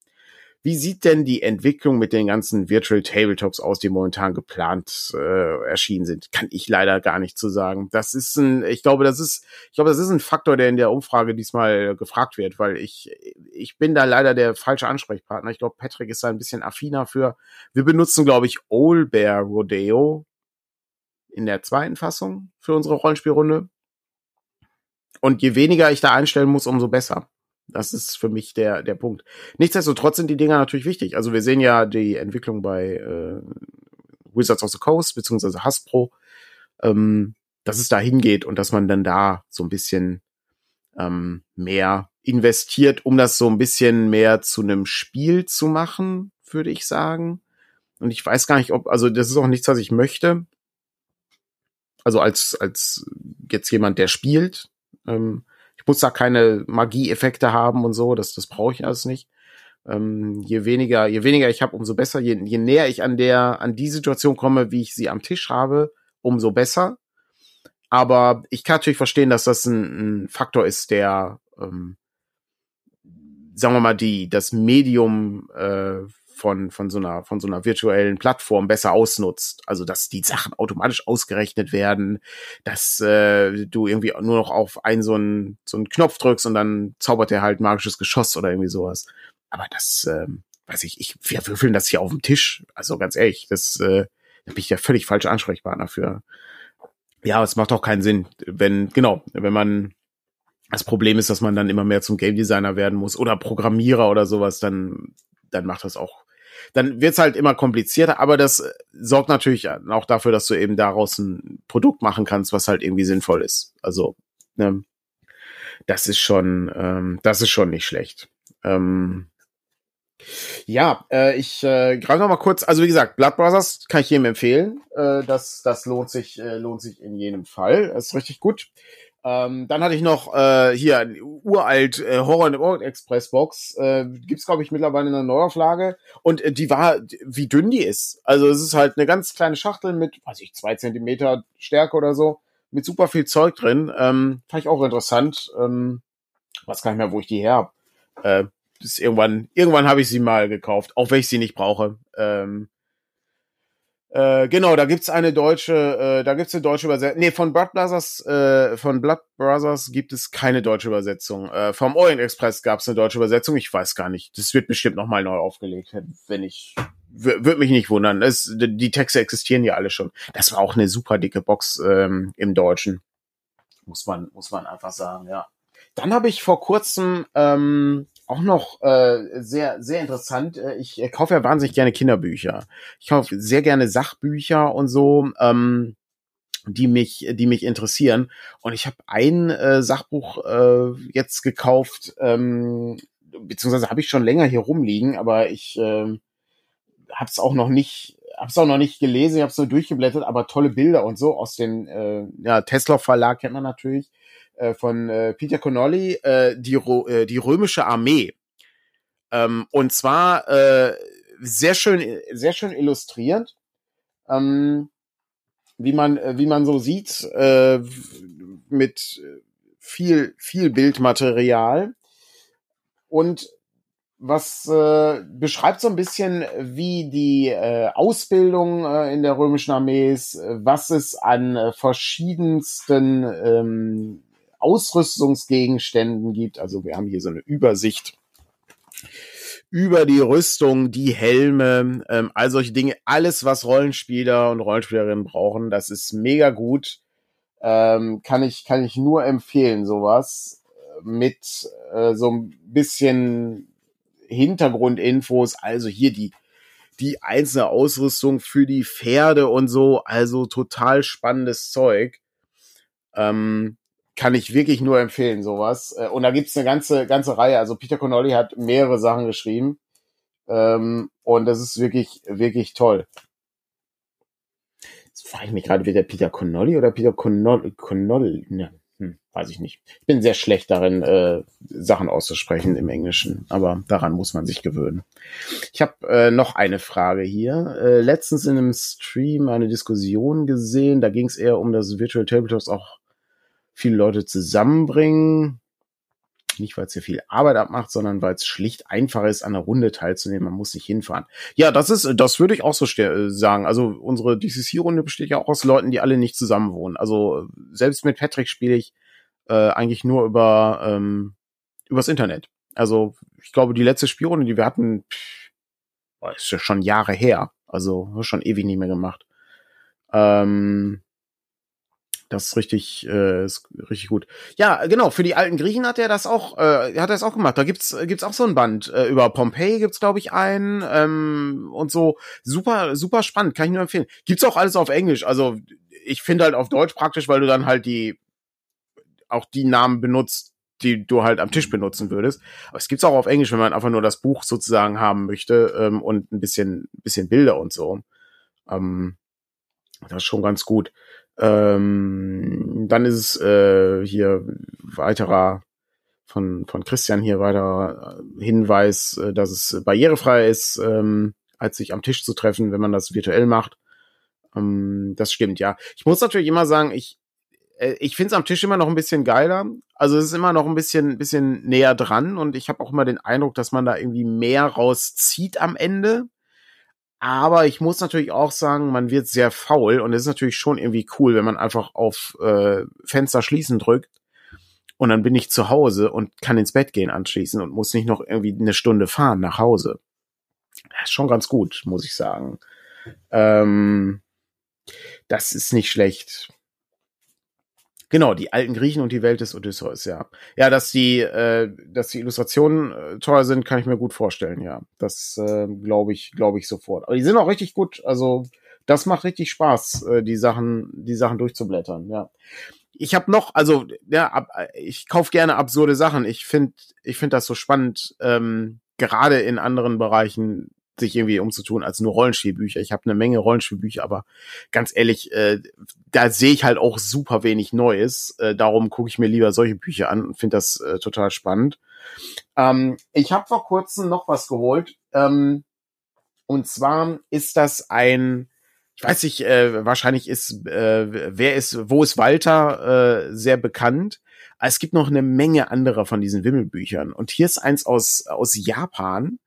Wie sieht denn die Entwicklung mit den ganzen Virtual Tabletops aus, die momentan geplant äh, erschienen sind? Kann ich leider gar nicht zu sagen. Das ist ein, ich glaube, das ist, ich glaube, das ist ein Faktor, der in der Umfrage diesmal gefragt wird, weil ich, ich bin da leider der falsche Ansprechpartner. Ich glaube, Patrick ist da ein bisschen affiner für. Wir benutzen, glaube ich, Old Bear Rodeo in der zweiten Fassung für unsere Rollenspielrunde. Und je weniger ich da einstellen muss, umso besser. Das ist für mich der, der Punkt. Nichtsdestotrotz sind die Dinger natürlich wichtig. Also wir sehen ja die Entwicklung bei äh, Wizards of the Coast beziehungsweise Hasbro, ähm, dass es da hingeht und dass man dann da so ein bisschen ähm, mehr investiert, um das so ein bisschen mehr zu einem Spiel zu machen, würde ich sagen. Und ich weiß gar nicht, ob, also das ist auch nichts, was ich möchte. Also als, als jetzt jemand, der spielt. Ähm, ich muss da keine Magieeffekte haben und so, das, das brauche ich alles nicht. Ähm, je weniger, je weniger ich habe, umso besser. Je, je näher ich an der, an die Situation komme, wie ich sie am Tisch habe, umso besser. Aber ich kann natürlich verstehen, dass das ein, ein Faktor ist, der, ähm, sagen wir mal, die, das Medium äh, von, von so einer, von so einer virtuellen Plattform besser ausnutzt. Also, dass die Sachen automatisch ausgerechnet werden, dass äh, du irgendwie nur noch auf einen so einen, so einen Knopf drückst und dann zaubert er halt magisches Geschoss oder irgendwie sowas. Aber das, äh, weiß ich, ich, wir würfeln das hier auf dem Tisch. Also ganz ehrlich, das, äh, da bin ich der völlig falsche Ansprechpartner für. Ja, es macht auch keinen Sinn, wenn, genau, wenn man das Problem ist, dass man dann immer mehr zum Game Designer werden muss oder Programmierer oder sowas, dann, dann macht das auch dann wird's halt immer komplizierter, aber das äh, sorgt natürlich auch dafür, dass du eben daraus ein Produkt machen kannst, was halt irgendwie sinnvoll ist. Also, ne, das ist schon, ähm, das ist schon nicht schlecht. Ähm, ja, äh, ich äh, greife noch mal kurz. Also wie gesagt, Blood Brothers kann ich jedem empfehlen. Äh, das, das lohnt sich, äh, lohnt sich in jedem Fall. Das ist richtig gut. Ähm, dann hatte ich noch äh, hier uralt äh, Horror in Orient Express Box. Äh, gibt's glaube ich mittlerweile in einer Neuauflage und äh, die war, wie dünn die ist. Also es ist halt eine ganz kleine Schachtel mit, weiß ich, zwei Zentimeter Stärke oder so, mit super viel Zeug drin. Ähm, fand ich auch interessant. Ähm, weiß gar nicht mehr, wo ich die her hab. Äh, ist irgendwann, irgendwann habe ich sie mal gekauft, auch wenn ich sie nicht brauche. Ähm, äh, genau, da gibt's eine deutsche, äh, da gibt's eine deutsche Übersetzung. Nee, von Blood Brothers, äh, von Blood Brothers gibt es keine deutsche Übersetzung. Äh, vom Orient Express gab's eine deutsche Übersetzung. Ich weiß gar nicht. Das wird bestimmt nochmal neu aufgelegt, wenn ich würde mich nicht wundern. Es, die Texte existieren ja alle schon. Das war auch eine super dicke Box ähm, im Deutschen. Muss man, muss man einfach sagen, ja. Dann habe ich vor kurzem ähm, auch noch äh, sehr, sehr interessant. Äh, ich äh, kaufe ja wahnsinnig gerne Kinderbücher. Ich kaufe sehr gerne Sachbücher und so, ähm, die mich, die mich interessieren. Und ich habe ein äh, Sachbuch äh, jetzt gekauft, ähm, beziehungsweise habe ich schon länger hier rumliegen, aber ich äh, habe es auch noch nicht, habe es auch noch nicht gelesen. Ich habe es nur durchgeblättert, aber tolle Bilder und so aus dem äh, ja, Tesla Verlag kennt man natürlich äh, von äh, Peter Connolly, äh, die, äh, die römische Armee. Ähm, und zwar äh, sehr schön, sehr schön illustriert. Ähm, wie man, äh, wie man so sieht, äh, mit viel, viel Bildmaterial. Und was äh, beschreibt so ein bisschen, wie die äh, Ausbildung äh, in der römischen Armee ist, was es an äh, verschiedensten ähm, Ausrüstungsgegenständen gibt. Also wir haben hier so eine Übersicht über die Rüstung, die Helme, ähm, all solche Dinge, alles, was Rollenspieler und Rollenspielerinnen brauchen, das ist mega gut. Ähm, kann ich kann ich nur empfehlen, sowas mit äh, so ein bisschen Hintergrundinfos, also hier die, die einzelne Ausrüstung für die Pferde und so, also total spannendes Zeug. Ähm, kann ich wirklich nur empfehlen, sowas. Äh, und da gibt's eine ganze, ganze Reihe. Also Peter Connolly hat mehrere Sachen geschrieben. Ähm, und das ist wirklich, wirklich toll. Jetzt frage ich mich gerade, wird der Peter Connolly oder Peter Connolly? Connolly? Ne, hm, weiß ich nicht. Ich bin sehr schlecht darin, äh, Sachen auszusprechen im Englischen, aber daran muss man sich gewöhnen. Ich habe äh, noch eine Frage hier. Äh, letztens in einem Stream eine Diskussion gesehen, da ging es eher um das Virtual Tabletops auch viele Leute zusammenbringen. Nicht, weil es hier viel Arbeit abmacht, sondern weil es schlicht einfacher ist, an der Runde teilzunehmen. Man muss nicht hinfahren. Ja, das ist, das würde ich auch so äh, sagen. Also unsere DCC-Runde besteht ja auch aus Leuten, die alle nicht zusammen wohnen. Also selbst mit Patrick spiele ich äh, eigentlich nur über ähm, übers Internet. Also ich glaube, die letzte Spielrunde, die wir hatten, pff, ist ja schon Jahre her. Also schon ewig nicht mehr gemacht. Ähm, das ist richtig, äh, ist richtig gut. Ja, genau. Für die alten Griechen hat er das auch, äh, hat er das auch gemacht. Da gibt's gibt's auch so ein Band äh, über Pompeii gibt's glaube ich einen ähm, und so super super spannend. Kann ich nur empfehlen. Gibt's auch alles auf Englisch. Also ich finde halt auf Deutsch praktisch, weil du dann halt die auch die Namen benutzt, die du halt am Tisch benutzen würdest. Aber es gibt's auch auf Englisch, wenn man einfach nur das Buch sozusagen haben möchte ähm, und ein bisschen bisschen Bilder und so. Ähm, das ist schon ganz gut. Ähm, dann ist es äh, hier weiterer von, von Christian hier weiterer Hinweis, äh, dass es barrierefrei ist, ähm, als sich am Tisch zu treffen, wenn man das virtuell macht. Ähm, das stimmt, ja. Ich muss natürlich immer sagen, ich, äh, ich finde es am Tisch immer noch ein bisschen geiler. Also es ist immer noch ein bisschen, bisschen näher dran und ich habe auch immer den Eindruck, dass man da irgendwie mehr rauszieht am Ende. Aber ich muss natürlich auch sagen, man wird sehr faul und es ist natürlich schon irgendwie cool, wenn man einfach auf äh, Fenster schließen drückt und dann bin ich zu Hause und kann ins Bett gehen anschließend und muss nicht noch irgendwie eine Stunde fahren nach Hause. Das ist schon ganz gut, muss ich sagen. Ähm, das ist nicht schlecht. Genau, die alten Griechen und die Welt des Odysseus, ja. Ja, dass die, äh, dass die Illustrationen äh, teuer sind, kann ich mir gut vorstellen, ja. Das äh, glaube ich, glaube ich sofort. Aber die sind auch richtig gut. Also das macht richtig Spaß, äh, die Sachen, die Sachen durchzublättern, ja. Ich habe noch, also ja, ab, ich kauf gerne absurde Sachen. Ich finde, ich finde das so spannend, ähm, gerade in anderen Bereichen sich irgendwie umzutun als nur Rollenspielbücher. Ich habe eine Menge Rollenspielbücher, aber ganz ehrlich, äh, da sehe ich halt auch super wenig Neues. Äh, darum gucke ich mir lieber solche Bücher an und finde das äh, total spannend. Ähm, ich habe vor kurzem noch was geholt. Ähm, und zwar ist das ein, ich weiß nicht, äh, wahrscheinlich ist, äh, wer ist, wo ist Walter äh, sehr bekannt. Es gibt noch eine Menge anderer von diesen Wimmelbüchern. Und hier ist eins aus, aus Japan.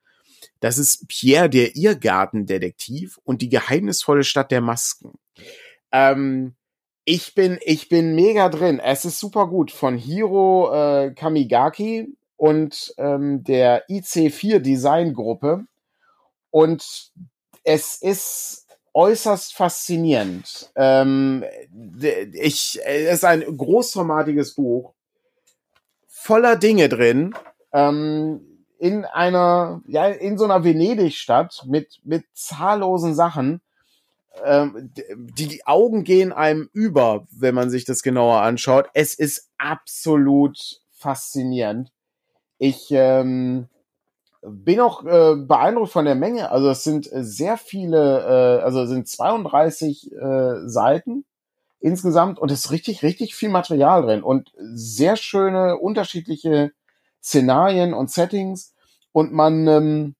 Das ist Pierre, der Irrgartendetektiv und die geheimnisvolle Stadt der Masken. Ähm, ich bin, ich bin mega drin. Es ist super gut von Hiro äh, Kamigaki und ähm, der IC4 Design Gruppe. Und es ist äußerst faszinierend. Ähm, ich, es ist ein großformatiges Buch voller Dinge drin. Ähm, in einer, ja, in so einer Venedig-Stadt mit, mit zahllosen Sachen. Ähm, die Augen gehen einem über, wenn man sich das genauer anschaut. Es ist absolut faszinierend. Ich ähm, bin auch äh, beeindruckt von der Menge. Also es sind sehr viele, äh, also es sind 32 äh, Seiten insgesamt und es ist richtig, richtig viel Material drin und sehr schöne unterschiedliche Szenarien und Settings und man ähm,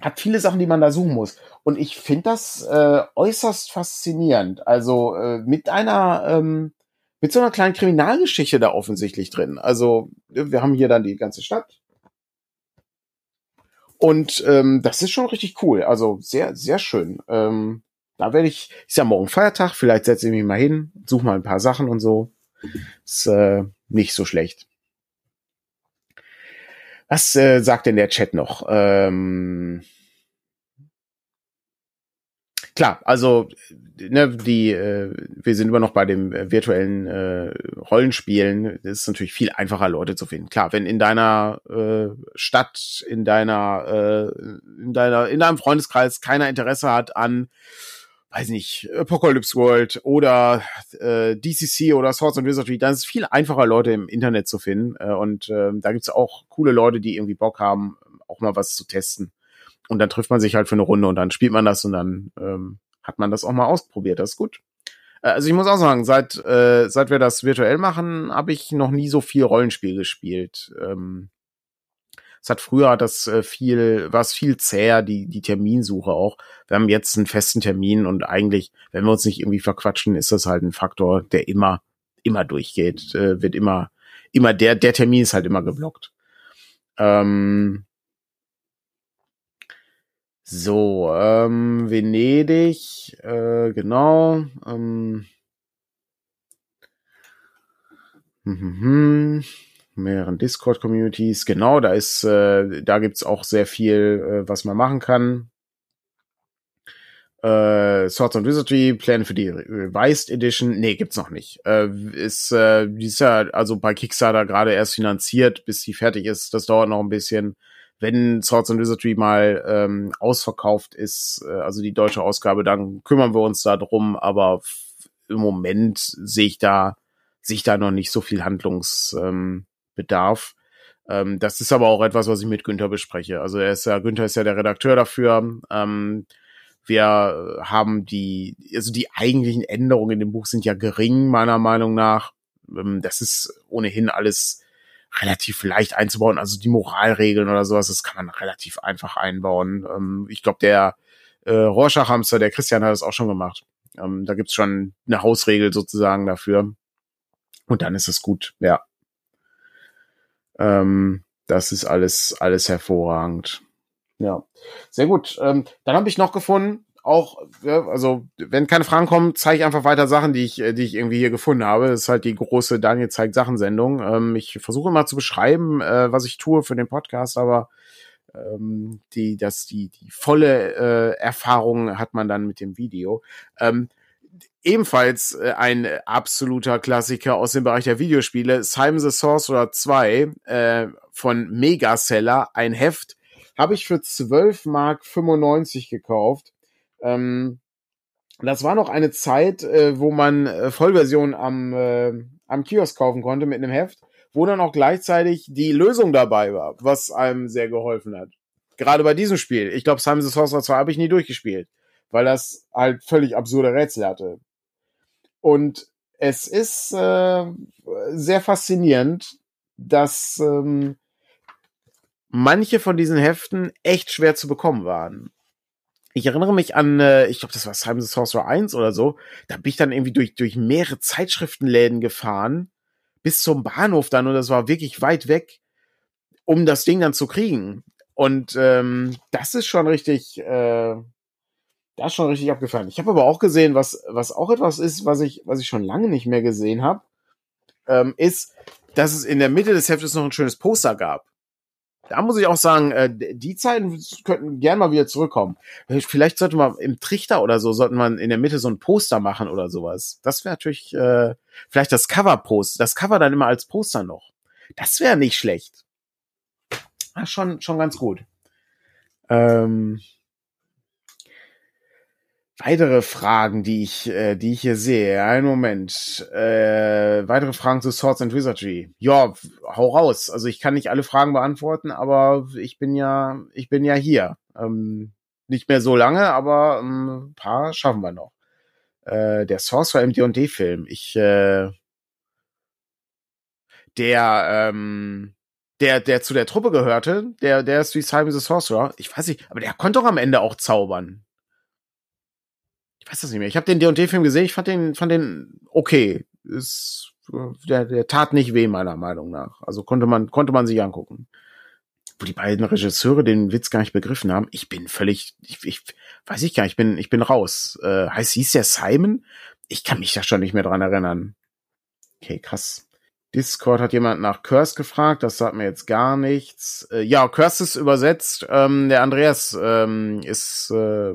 hat viele Sachen, die man da suchen muss. Und ich finde das äh, äußerst faszinierend. Also äh, mit einer, ähm, mit so einer kleinen Kriminalgeschichte da offensichtlich drin. Also wir haben hier dann die ganze Stadt. Und ähm, das ist schon richtig cool. Also sehr, sehr schön. Ähm, da werde ich, ist ja morgen Feiertag, vielleicht setze ich mich mal hin, suche mal ein paar Sachen und so. Ist äh, nicht so schlecht. Was äh, sagt denn der Chat noch? Ähm klar, also ne, die, äh, wir sind immer noch bei dem äh, virtuellen äh, Rollenspielen. Es ist natürlich viel einfacher, Leute zu finden. Klar, wenn in deiner äh, Stadt, in deiner, äh, in deiner, in deinem Freundeskreis keiner Interesse hat an weiß nicht, Apocalypse World oder äh, DCC oder Swords and Wizardry, dann ist es viel einfacher, Leute im Internet zu finden. Äh, und äh, da gibt's auch coole Leute, die irgendwie Bock haben, auch mal was zu testen. Und dann trifft man sich halt für eine Runde und dann spielt man das und dann ähm, hat man das auch mal ausprobiert. Das ist gut. Äh, also ich muss auch sagen, seit, äh, seit wir das virtuell machen, habe ich noch nie so viel Rollenspiel gespielt. Ähm, es hat früher das äh, viel, war es viel zäher, die, die Terminsuche auch. Wir haben jetzt einen festen Termin und eigentlich, wenn wir uns nicht irgendwie verquatschen, ist das halt ein Faktor, der immer, immer durchgeht, äh, wird immer, immer der, der Termin ist halt immer geblockt. Ähm, so, ähm, Venedig, äh, genau. Ähm, hm, hm, hm mehreren Discord-Communities. Genau, da ist, äh, da gibt's auch sehr viel, äh, was man machen kann. Äh, Swords and Wizardry, Pläne für die Revised Edition, nee, gibt's noch nicht. Äh, ist, äh, die ist ja also bei Kickstarter gerade erst finanziert, bis sie fertig ist. Das dauert noch ein bisschen. Wenn Swords and Wizardry mal ähm, ausverkauft ist, äh, also die deutsche Ausgabe, dann kümmern wir uns da drum. Aber im Moment sehe ich da, sehe ich da noch nicht so viel Handlungs, ähm, Bedarf. Ähm, das ist aber auch etwas, was ich mit Günther bespreche. Also er ist ja, Günther ist ja der Redakteur dafür. Ähm, wir haben die, also die eigentlichen Änderungen in dem Buch sind ja gering, meiner Meinung nach. Ähm, das ist ohnehin alles relativ leicht einzubauen. Also die Moralregeln oder sowas, das kann man relativ einfach einbauen. Ähm, ich glaube, der äh, Rorschach-Hamster, der Christian hat das auch schon gemacht. Ähm, da gibt's schon eine Hausregel sozusagen dafür. Und dann ist es gut, ja. Ähm, das ist alles, alles hervorragend. Ja, sehr gut. Ähm, dann habe ich noch gefunden, auch, ja, also wenn keine Fragen kommen, zeige ich einfach weiter Sachen, die ich, die ich irgendwie hier gefunden habe. Das ist halt die große Daniel zeigt Sachen-Sendung. Ähm, ich versuche mal zu beschreiben, äh, was ich tue für den Podcast, aber ähm, die, das, die, die volle äh, Erfahrung hat man dann mit dem Video. Ähm, ebenfalls äh, ein absoluter Klassiker aus dem Bereich der Videospiele, Simon the Sorcerer 2 äh, von Megaseller, ein Heft, habe ich für 12 Mark 95 gekauft. Ähm, das war noch eine Zeit, äh, wo man äh, Vollversion am, äh, am Kiosk kaufen konnte mit einem Heft, wo dann auch gleichzeitig die Lösung dabei war, was einem sehr geholfen hat. Gerade bei diesem Spiel. Ich glaube, Simon the Sorcerer 2 habe ich nie durchgespielt, weil das halt völlig absurde Rätsel hatte. Und es ist äh, sehr faszinierend, dass ähm, manche von diesen Heften echt schwer zu bekommen waren. Ich erinnere mich an, äh, ich glaube, das war Simon the Sorcerer 1 oder so. Da bin ich dann irgendwie durch, durch mehrere Zeitschriftenläden gefahren, bis zum Bahnhof dann, und das war wirklich weit weg, um das Ding dann zu kriegen. Und ähm, das ist schon richtig, äh, das ist schon richtig abgefallen. Ich habe aber auch gesehen, was, was auch etwas ist, was ich, was ich schon lange nicht mehr gesehen habe, ähm, ist, dass es in der Mitte des Heftes noch ein schönes Poster gab. Da muss ich auch sagen, äh, die Zeiten könnten gern mal wieder zurückkommen. Vielleicht sollte man im Trichter oder so, sollten man in der Mitte so ein Poster machen oder sowas. Das wäre natürlich, äh, vielleicht das Cover-Post, das Cover dann immer als Poster noch. Das wäre nicht schlecht. Ah, schon, schon ganz gut. Ähm, weitere Fragen, die ich, äh, die ich hier sehe. Einen Moment. Äh, weitere Fragen zu Swords and Wizardry. Ja, hau raus. Also ich kann nicht alle Fragen beantworten, aber ich bin ja, ich bin ja hier. Ähm, nicht mehr so lange, aber ähm, ein paar schaffen wir noch. Äh, der Sorcerer im D&D-Film. Ich, äh, der, ähm, der, der zu der Truppe gehörte, der, der ist wie Simon the Sorcerer. Ich weiß nicht, aber der konnte doch am Ende auch zaubern ich weiß das nicht mehr. Ich habe den D&D-Film gesehen, ich fand den, fand den okay. Ist, der, der tat nicht weh, meiner Meinung nach. Also konnte man, konnte man sich angucken. Wo die beiden Regisseure den Witz gar nicht begriffen haben, ich bin völlig, ich, ich weiß ich gar nicht, ich bin, ich bin raus. Äh, heißt, hieß der Simon? Ich kann mich da schon nicht mehr dran erinnern. Okay, krass. Discord hat jemand nach Curse gefragt, das sagt mir jetzt gar nichts. Äh, ja, Curse ist übersetzt. Ähm, der Andreas ähm, ist, äh,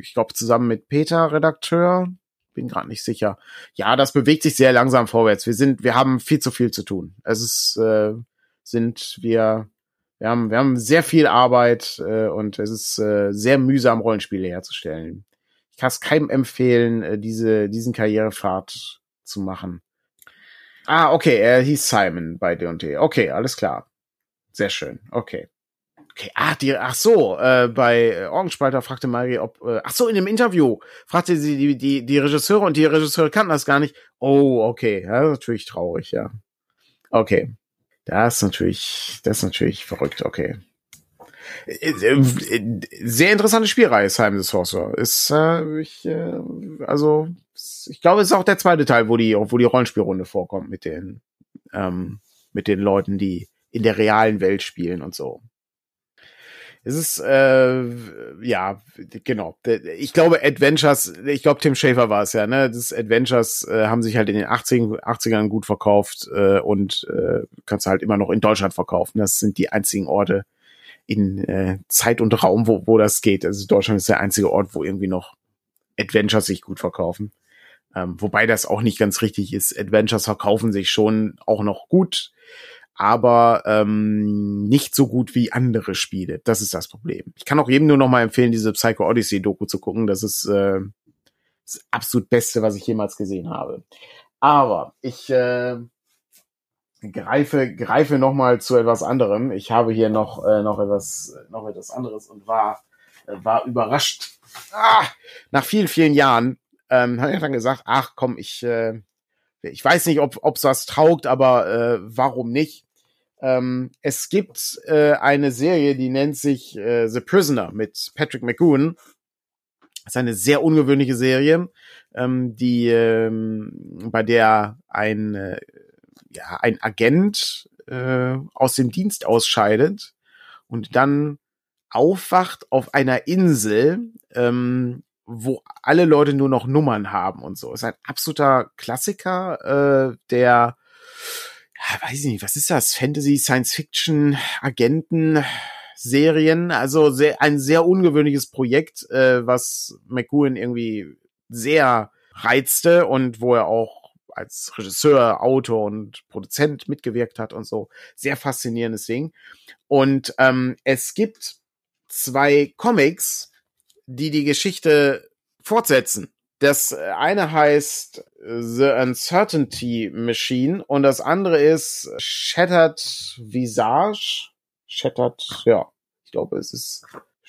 ich glaube, zusammen mit Peter Redakteur. Bin gerade nicht sicher. Ja, das bewegt sich sehr langsam vorwärts. Wir sind, wir haben viel zu viel zu tun. Es ist, äh, sind wir, wir haben, wir haben sehr viel Arbeit äh, und es ist äh, sehr mühsam, Rollenspiele herzustellen. Ich kann es keinem empfehlen, äh, diese, diesen Karrierepfad zu machen. Ah, okay, er hieß Simon bei D&D. Okay, alles klar. Sehr schön. Okay. Okay, ah, die, ach so, äh, bei Orgenspalter fragte Mari, ob, äh, ach so, in dem Interview fragte sie die, die, die Regisseure und die Regisseure kannten das gar nicht. Oh, okay, ja, natürlich traurig, ja. Okay. Das ist natürlich, das ist natürlich verrückt, okay. Sehr interessante Spielreihe, Simon the Sorcerer. Ist, äh, ich, äh, also, ich glaube, es ist auch der zweite Teil, wo die, wo die Rollenspielrunde vorkommt mit den, ähm, mit den Leuten, die in der realen Welt spielen und so. Es ist, äh, ja, genau. Ich glaube, Adventures, ich glaube, Tim Schafer war es ja, ne? Das Adventures äh, haben sich halt in den 80, 80ern gut verkauft äh, und äh, kannst halt immer noch in Deutschland verkaufen. Das sind die einzigen Orte, in äh, Zeit und Raum, wo, wo das geht. Also Deutschland ist der einzige Ort, wo irgendwie noch Adventures sich gut verkaufen. Ähm, wobei das auch nicht ganz richtig ist. Adventures verkaufen sich schon auch noch gut, aber ähm, nicht so gut wie andere Spiele. Das ist das Problem. Ich kann auch jedem nur noch mal empfehlen, diese Psycho Odyssey Doku zu gucken. Das ist äh, das absolut Beste, was ich jemals gesehen habe. Aber ich äh, greife, greife noch mal zu etwas anderem. Ich habe hier noch, äh, noch etwas, noch etwas anderes und war, war überrascht. Ah, nach vielen, vielen Jahren ähm, habe ich dann gesagt, ach komm, ich, äh, ich weiß nicht, ob es was taugt, aber äh, warum nicht? Ähm, es gibt äh, eine Serie, die nennt sich äh, The Prisoner mit Patrick McGoon. Das ist eine sehr ungewöhnliche Serie, ähm, die ähm, bei der ein äh, ja, ein Agent äh, aus dem Dienst ausscheidet und dann aufwacht auf einer Insel, ähm, wo alle Leute nur noch Nummern haben und so. Ist ein absoluter Klassiker, äh, der, ja, weiß ich nicht, was ist das? Fantasy, Science Fiction, Agenten, Serien. Also sehr, ein sehr ungewöhnliches Projekt, äh, was McGowan irgendwie sehr reizte und wo er auch als Regisseur, Autor und Produzent mitgewirkt hat und so. Sehr faszinierendes Ding. Und ähm, es gibt zwei Comics, die die Geschichte fortsetzen. Das eine heißt The Uncertainty Machine und das andere ist Shattered Visage. Shattered, ja, ich glaube, es ist,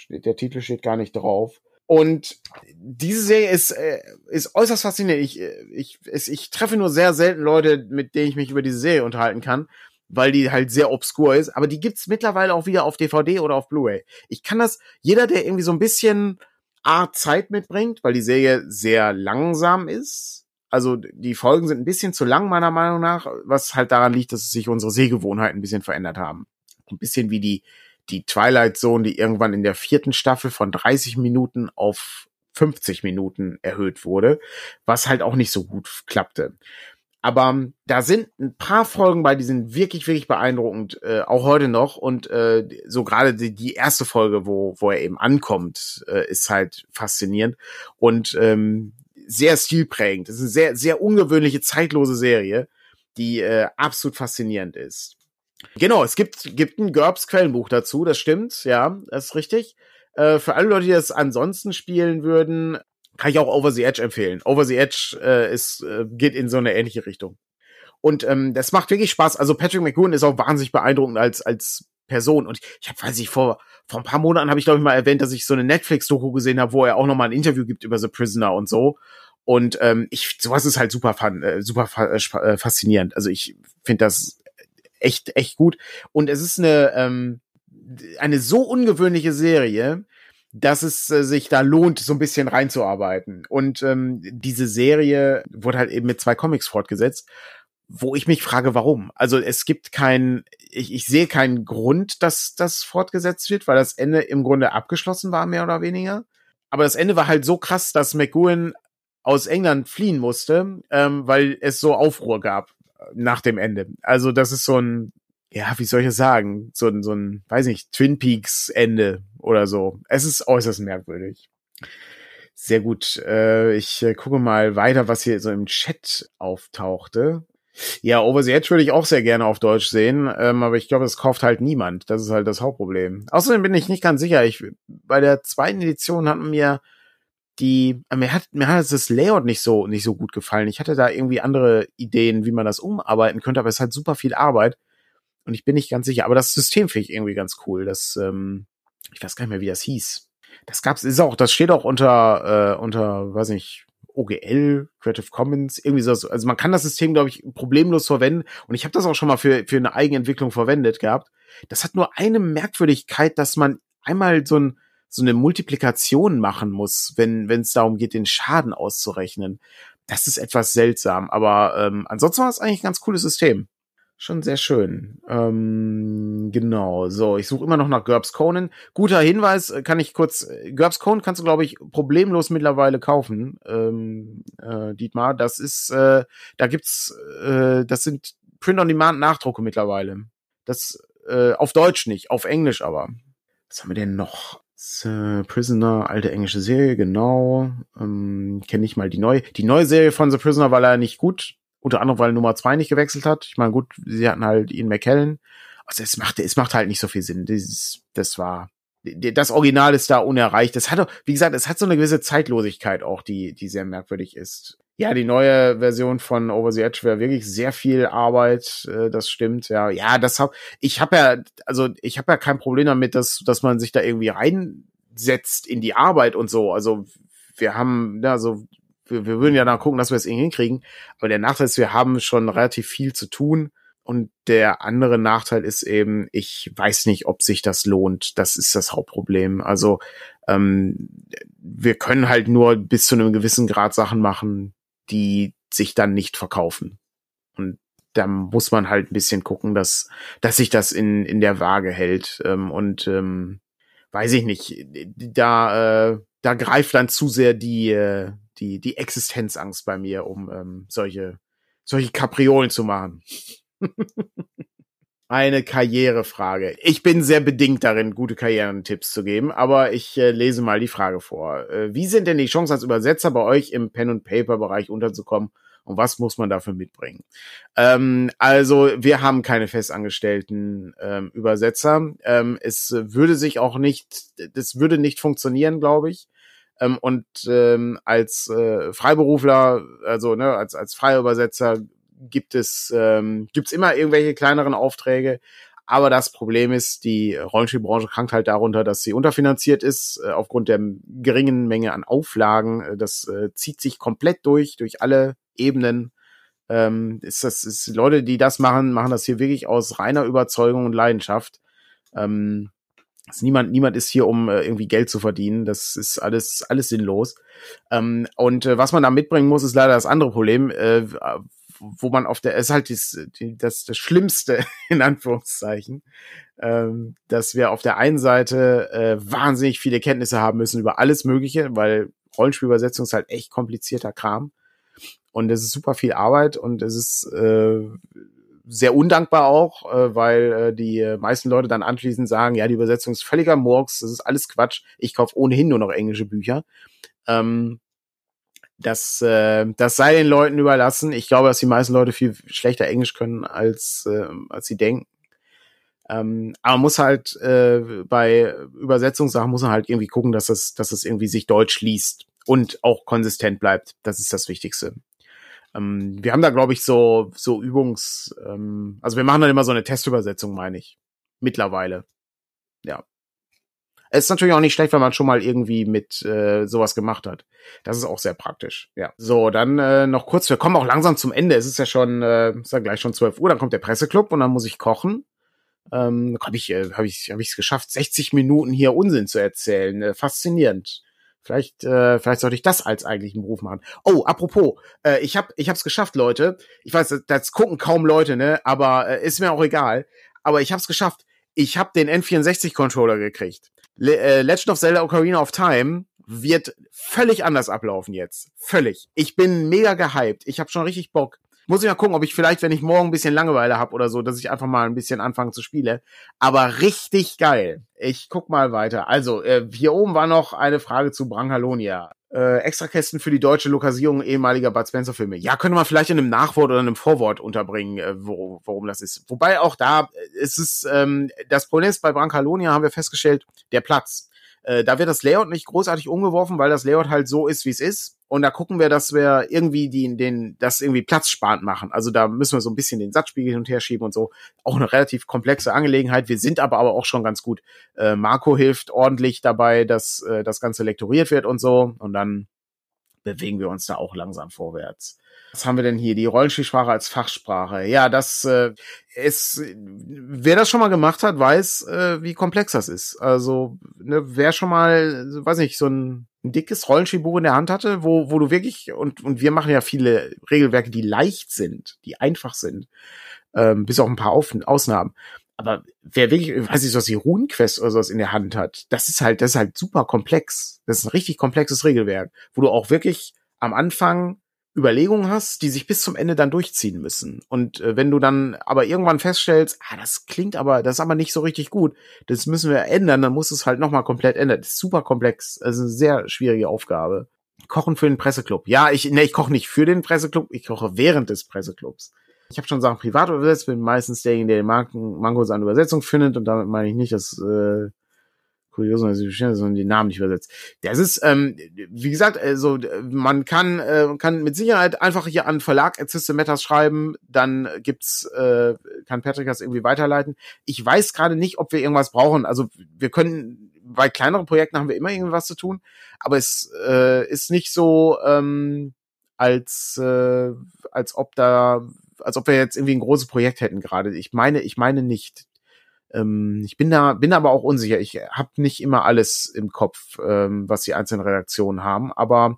der Titel steht gar nicht drauf. Und diese Serie ist, äh, ist äußerst faszinierend. Ich, äh, ich, ich treffe nur sehr selten Leute, mit denen ich mich über diese Serie unterhalten kann, weil die halt sehr obskur ist. Aber die gibt's mittlerweile auch wieder auf DVD oder auf Blu-ray. Ich kann das, jeder, der irgendwie so ein bisschen Art Zeit mitbringt, weil die Serie sehr langsam ist. Also die Folgen sind ein bisschen zu lang, meiner Meinung nach, was halt daran liegt, dass sich unsere Sehgewohnheiten ein bisschen verändert haben. Ein bisschen wie die die Twilight Zone, die irgendwann in der vierten Staffel von 30 Minuten auf 50 Minuten erhöht wurde, was halt auch nicht so gut klappte. Aber ähm, da sind ein paar Folgen bei, die sind wirklich, wirklich beeindruckend, äh, auch heute noch. Und äh, so gerade die, die erste Folge, wo, wo er eben ankommt, äh, ist halt faszinierend und ähm, sehr stilprägend. Das ist eine sehr, sehr ungewöhnliche, zeitlose Serie, die äh, absolut faszinierend ist. Genau, es gibt, gibt ein GURPS Quellenbuch dazu, das stimmt, ja, das ist richtig. Äh, für alle Leute, die das ansonsten spielen würden, kann ich auch Over the Edge empfehlen. Over the Edge äh, ist, äh, geht in so eine ähnliche Richtung. Und ähm, das macht wirklich Spaß. Also Patrick McGoon ist auch wahnsinnig beeindruckend als, als Person. Und ich habe, weiß ich, vor, vor ein paar Monaten habe ich, glaube ich, mal erwähnt, dass ich so eine Netflix-Doku gesehen habe, wo er auch nochmal ein Interview gibt über The Prisoner und so. Und ähm, ich, sowas ist halt super, fun, äh, super äh, äh, faszinierend. Also ich finde das echt, echt gut. Und es ist eine, ähm, eine so ungewöhnliche Serie, dass es äh, sich da lohnt, so ein bisschen reinzuarbeiten. Und ähm, diese Serie wurde halt eben mit zwei Comics fortgesetzt, wo ich mich frage, warum. Also es gibt kein, ich, ich sehe keinen Grund, dass das fortgesetzt wird, weil das Ende im Grunde abgeschlossen war, mehr oder weniger. Aber das Ende war halt so krass, dass McGowan aus England fliehen musste, ähm, weil es so Aufruhr gab nach dem Ende. Also das ist so ein, ja, wie soll ich es sagen, so ein, so ein, weiß nicht, Twin Peaks Ende oder so. Es ist äußerst merkwürdig. Sehr gut. Äh, ich äh, gucke mal weiter, was hier so im Chat auftauchte. Ja, Over the Edge würde ich auch sehr gerne auf Deutsch sehen, ähm, aber ich glaube, das kauft halt niemand. Das ist halt das Hauptproblem. Außerdem bin ich nicht ganz sicher. Ich, bei der zweiten Edition hat mir die, äh, mir hat, mir hat das Layout nicht so, nicht so gut gefallen. Ich hatte da irgendwie andere Ideen, wie man das umarbeiten könnte, aber es hat super viel Arbeit. Und ich bin nicht ganz sicher. Aber das System finde ich irgendwie ganz cool. Das, ähm, ich weiß gar nicht mehr, wie das hieß. Das gab's, ist auch, das steht auch unter, äh, unter, weiß nicht, OGL, Creative Commons, irgendwie so. Also man kann das System, glaube ich, problemlos verwenden. Und ich habe das auch schon mal für, für eine Eigenentwicklung verwendet gehabt. Das hat nur eine Merkwürdigkeit, dass man einmal so ein, so eine Multiplikation machen muss, wenn es darum geht, den Schaden auszurechnen. Das ist etwas seltsam, aber ähm, ansonsten war es eigentlich ein ganz cooles System. Schon sehr schön. Ähm, genau. So, ich suche immer noch nach GURPS Conan. Guter Hinweis, äh, kann ich kurz. Äh, GURPS Conan kannst du, glaube ich, problemlos mittlerweile kaufen, ähm, äh, Dietmar. Das ist, äh, da gibt's, äh, das sind Print-on-Demand-Nachdrucke mittlerweile. Das äh, auf Deutsch nicht, auf Englisch aber. Was haben wir denn noch? The Prisoner, alte englische Serie, genau. Ähm, Kenne ich mal die neue. Die neue Serie von The Prisoner war leider nicht gut. Unter anderem, weil Nummer zwei nicht gewechselt hat. Ich meine, gut, sie hatten halt Ian McKellen. Also es macht, es macht halt nicht so viel Sinn. Das, das war, das Original ist da unerreicht. Das hat, wie gesagt, es hat so eine gewisse Zeitlosigkeit auch, die, die sehr merkwürdig ist. Ja, die neue Version von Over the Edge wäre wirklich sehr viel Arbeit, äh, das stimmt, ja. Ja, das hab, ich habe ja, also ich habe ja kein Problem damit, dass, dass man sich da irgendwie reinsetzt in die Arbeit und so. Also wir haben, ja, so, wir, wir würden ja dann gucken, dass wir es irgendwie hinkriegen. Aber der Nachteil ist, wir haben schon relativ viel zu tun. Und der andere Nachteil ist eben, ich weiß nicht, ob sich das lohnt. Das ist das Hauptproblem. Also ähm, wir können halt nur bis zu einem gewissen Grad Sachen machen, die sich dann nicht verkaufen. Und da muss man halt ein bisschen gucken, dass, dass sich das in, in der Waage hält. Ähm, und ähm, weiß ich nicht, da, äh, da greift dann zu sehr die, äh, die, die Existenzangst bei mir, um ähm, solche, solche Kapriolen zu machen. eine Karrierefrage. Ich bin sehr bedingt darin, gute Karrierentipps zu geben, aber ich äh, lese mal die Frage vor. Äh, wie sind denn die Chancen als Übersetzer bei euch im Pen-and-Paper-Bereich unterzukommen und was muss man dafür mitbringen? Ähm, also wir haben keine festangestellten ähm, Übersetzer. Ähm, es würde sich auch nicht, das würde nicht funktionieren, glaube ich. Ähm, und ähm, als äh, Freiberufler, also ne, als als freier Übersetzer gibt es ähm, gibt's immer irgendwelche kleineren Aufträge. Aber das Problem ist, die Rollenspielbranche krankt halt darunter, dass sie unterfinanziert ist, äh, aufgrund der geringen Menge an Auflagen. Äh, das äh, zieht sich komplett durch, durch alle Ebenen. Ähm, ist das, ist Leute, die das machen, machen das hier wirklich aus reiner Überzeugung und Leidenschaft. Ähm, also niemand, niemand ist hier, um äh, irgendwie Geld zu verdienen. Das ist alles, alles sinnlos. Ähm, und äh, was man da mitbringen muss, ist leider das andere Problem. Äh, wo man auf der, es ist halt das, das, das Schlimmste, in Anführungszeichen, ähm, dass wir auf der einen Seite äh, wahnsinnig viele Kenntnisse haben müssen über alles Mögliche, weil Rollenspielübersetzung ist halt echt komplizierter Kram. Und es ist super viel Arbeit und es ist äh, sehr undankbar auch, äh, weil äh, die meisten Leute dann anschließend sagen, ja, die Übersetzung ist völliger Murks, das ist alles Quatsch, ich kaufe ohnehin nur noch englische Bücher. Ähm, das, äh, das sei den Leuten überlassen. Ich glaube, dass die meisten Leute viel schlechter Englisch können, als, äh, als sie denken. Ähm, aber muss halt äh, bei Übersetzungssachen muss man halt irgendwie gucken, dass es, dass es irgendwie sich deutsch liest und auch konsistent bleibt. Das ist das Wichtigste. Ähm, wir haben da, glaube ich, so, so Übungs, ähm, also wir machen dann immer so eine Testübersetzung, meine ich. Mittlerweile. Ja. Es ist natürlich auch nicht schlecht, wenn man schon mal irgendwie mit äh, sowas gemacht hat. Das ist auch sehr praktisch. Ja. So, dann äh, noch kurz, wir kommen auch langsam zum Ende. Es ist ja schon, äh, ist ja gleich schon 12 Uhr, dann kommt der Presseclub und dann muss ich kochen. Ähm, habe ich, äh, habe ich, habe ich es geschafft, 60 Minuten hier Unsinn zu erzählen. Äh, faszinierend. Vielleicht, äh, vielleicht sollte ich das als eigentlichen Beruf machen. Oh, apropos, äh, ich habe, ich habe es geschafft, Leute. Ich weiß, das, das gucken kaum Leute, ne? Aber äh, ist mir auch egal. Aber ich habe es geschafft. Ich habe den N64-Controller gekriegt. Le äh, Legend of Zelda Ocarina of Time wird völlig anders ablaufen jetzt. Völlig. Ich bin mega gehypt. Ich habe schon richtig Bock. Muss ich mal gucken, ob ich vielleicht, wenn ich morgen ein bisschen Langeweile habe oder so, dass ich einfach mal ein bisschen anfange zu spielen. Aber richtig geil. Ich guck mal weiter. Also, äh, hier oben war noch eine Frage zu Brancalonia. Äh, Extrakästen für die deutsche Lokalisierung ehemaliger Bud Spencer Filme. Ja, könnte man vielleicht in einem Nachwort oder einem Vorwort unterbringen, äh, wo, worum das ist. Wobei auch da äh, ist es, ähm, das Problem ist bei Brancalonia haben wir festgestellt, der Platz. Äh, da wird das Layout nicht großartig umgeworfen, weil das Layout halt so ist, wie es ist. Und da gucken wir, dass wir irgendwie die, den, das irgendwie platzsparend machen. Also da müssen wir so ein bisschen den Satzspiegel hin und her schieben und so. Auch eine relativ komplexe Angelegenheit. Wir sind aber, aber auch schon ganz gut. Äh, Marco hilft ordentlich dabei, dass äh, das Ganze lektoriert wird und so. Und dann bewegen wir uns da auch langsam vorwärts. Was haben wir denn hier? Die Rollenspielsprache als Fachsprache. Ja, das äh, ist, wer das schon mal gemacht hat, weiß, äh, wie komplex das ist. Also, ne, wer schon mal, weiß nicht, so ein, ein dickes Rollenspielbuch in der Hand hatte, wo, wo du wirklich, und, und wir machen ja viele Regelwerke, die leicht sind, die einfach sind, ähm, bis auch ein paar Auf Ausnahmen. Aber wer wirklich, weiß ich, was wie Runenquest oder sowas in der Hand hat, das ist halt, das ist halt super komplex. Das ist ein richtig komplexes Regelwerk, wo du auch wirklich am Anfang Überlegungen hast, die sich bis zum Ende dann durchziehen müssen. Und äh, wenn du dann aber irgendwann feststellst, ah, das klingt aber, das ist aber nicht so richtig gut, das müssen wir ändern, dann muss es halt nochmal komplett ändern. Das ist super komplex, also eine sehr schwierige Aufgabe. Kochen für den Presseclub. Ja, ich, ne, ich koche nicht für den Presseclub, ich koche während des Presseclubs. Ich habe schon Sachen privat übersetzt, bin meistens derjenige, der den Marken Mangos an Übersetzung findet und damit meine ich nicht, dass äh, kurioserweise sondern die Namen nicht übersetzt. Das ist, ähm, wie gesagt, also man kann, äh, kann mit Sicherheit einfach hier an Verlag Matters schreiben, dann gibt's, äh, kann Patrick das irgendwie weiterleiten. Ich weiß gerade nicht, ob wir irgendwas brauchen. Also wir können, bei kleineren Projekten haben wir immer irgendwas zu tun, aber es äh, ist nicht so, ähm, als, äh, als ob da, als ob wir jetzt irgendwie ein großes Projekt hätten gerade. Ich meine, ich meine nicht. Ähm, ich bin da, bin aber auch unsicher. Ich habe nicht immer alles im Kopf, ähm, was die einzelnen Redaktionen haben, aber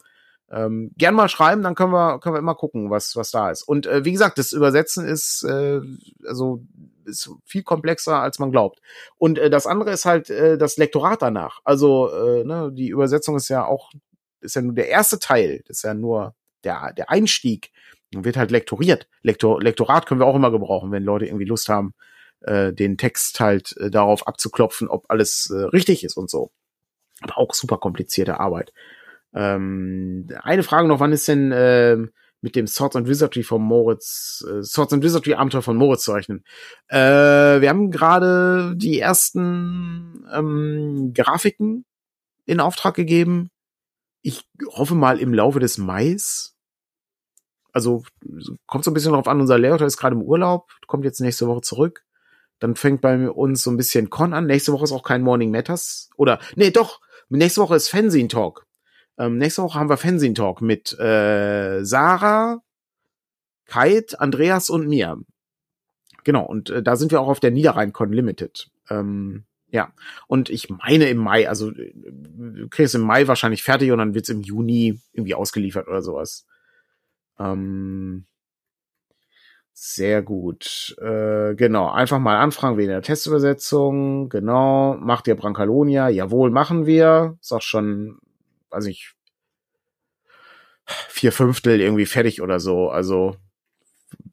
ähm, gern mal schreiben, dann können wir, können wir immer gucken, was, was da ist. Und äh, wie gesagt, das Übersetzen ist, äh, also ist viel komplexer, als man glaubt. Und äh, das andere ist halt äh, das Lektorat danach. Also äh, ne, die Übersetzung ist ja auch, ist ja nur der erste Teil, ist ja nur der, der Einstieg. Wird halt lektoriert. Lektor, Lektorat können wir auch immer gebrauchen, wenn Leute irgendwie Lust haben, äh, den Text halt äh, darauf abzuklopfen, ob alles äh, richtig ist und so. Aber auch super komplizierte Arbeit. Ähm, eine Frage noch, wann ist denn äh, mit dem Swords and Wizardry von Moritz, äh, Swords and Wizardry Abenteuer von Moritz zu rechnen? Äh, wir haben gerade die ersten ähm, Grafiken in Auftrag gegeben. Ich hoffe mal im Laufe des Mais. Also kommt so ein bisschen drauf an, unser Lehrer ist gerade im Urlaub, kommt jetzt nächste Woche zurück. Dann fängt bei uns so ein bisschen Con an. Nächste Woche ist auch kein Morning Matters. Oder, nee, doch, nächste Woche ist Fanzine Talk. Ähm, nächste Woche haben wir Fanzine Talk mit äh, Sarah, Kite, Andreas und mir. Genau, und äh, da sind wir auch auf der Niederrhein-Con Limited. Ähm, ja, und ich meine im Mai, also äh, du kriegst im Mai wahrscheinlich fertig und dann wird's im Juni irgendwie ausgeliefert oder sowas. Ähm, sehr gut. Äh, genau, einfach mal anfragen wegen der Testübersetzung. Genau, macht ihr Brancalonia? Jawohl, machen wir. Ist auch schon, weiß ich, vier Fünftel irgendwie fertig oder so. Also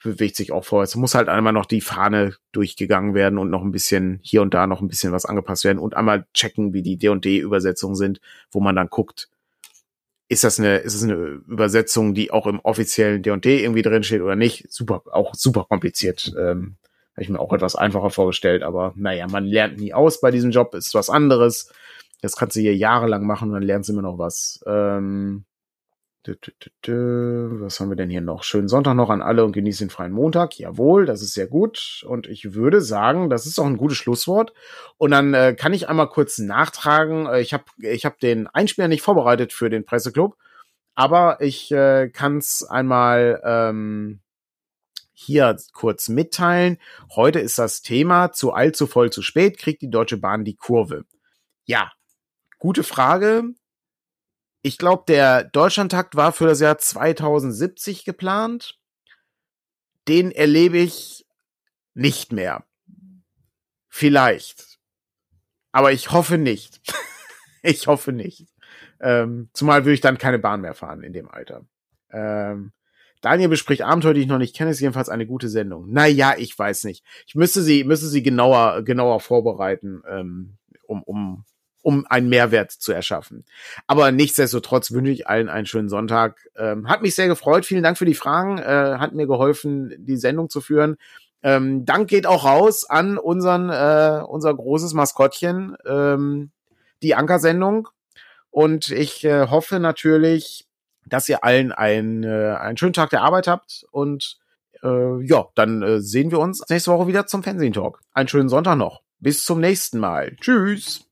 bewegt sich auch vorwärts. Muss halt einmal noch die Fahne durchgegangen werden und noch ein bisschen hier und da noch ein bisschen was angepasst werden und einmal checken, wie die D&D-Übersetzungen sind, wo man dann guckt, ist das eine, ist es eine Übersetzung, die auch im offiziellen D&D irgendwie drin steht oder nicht? Super, auch super kompliziert. Ähm, Habe ich mir auch etwas einfacher vorgestellt, aber naja, man lernt nie aus bei diesem Job, ist was anderes. Das kannst du hier jahrelang machen und dann lernst du immer noch was. Ähm, was haben wir denn hier noch? Schönen Sonntag noch an alle und genießen den freien Montag. Jawohl, das ist sehr gut. Und ich würde sagen, das ist auch ein gutes Schlusswort. Und dann äh, kann ich einmal kurz nachtragen. Äh, ich habe ich hab den Einspieler nicht vorbereitet für den Presseclub, aber ich äh, kann es einmal ähm, hier kurz mitteilen. Heute ist das Thema zu allzu voll zu spät, kriegt die Deutsche Bahn die Kurve. Ja, gute Frage ich glaube, der Deutschlandtakt war für das Jahr 2070 geplant. Den erlebe ich nicht mehr. Vielleicht. Aber ich hoffe nicht. ich hoffe nicht. Ähm, zumal würde ich dann keine Bahn mehr fahren in dem Alter. Ähm, Daniel bespricht Abenteuer, die ich noch nicht kenne, ist jedenfalls eine gute Sendung. Naja, ich weiß nicht. Ich müsste sie, müsste sie genauer, genauer vorbereiten, ähm, um, um, um einen Mehrwert zu erschaffen. Aber nichtsdestotrotz wünsche ich allen einen schönen Sonntag. Ähm, hat mich sehr gefreut. Vielen Dank für die Fragen. Äh, hat mir geholfen, die Sendung zu führen. Ähm, Dank geht auch raus an unseren, äh, unser großes Maskottchen, ähm, die Ankersendung. Und ich äh, hoffe natürlich, dass ihr allen einen, äh, einen schönen Tag der Arbeit habt und äh, ja, dann äh, sehen wir uns nächste Woche wieder zum Fernsehen Talk. Einen schönen Sonntag noch. Bis zum nächsten Mal. Tschüss.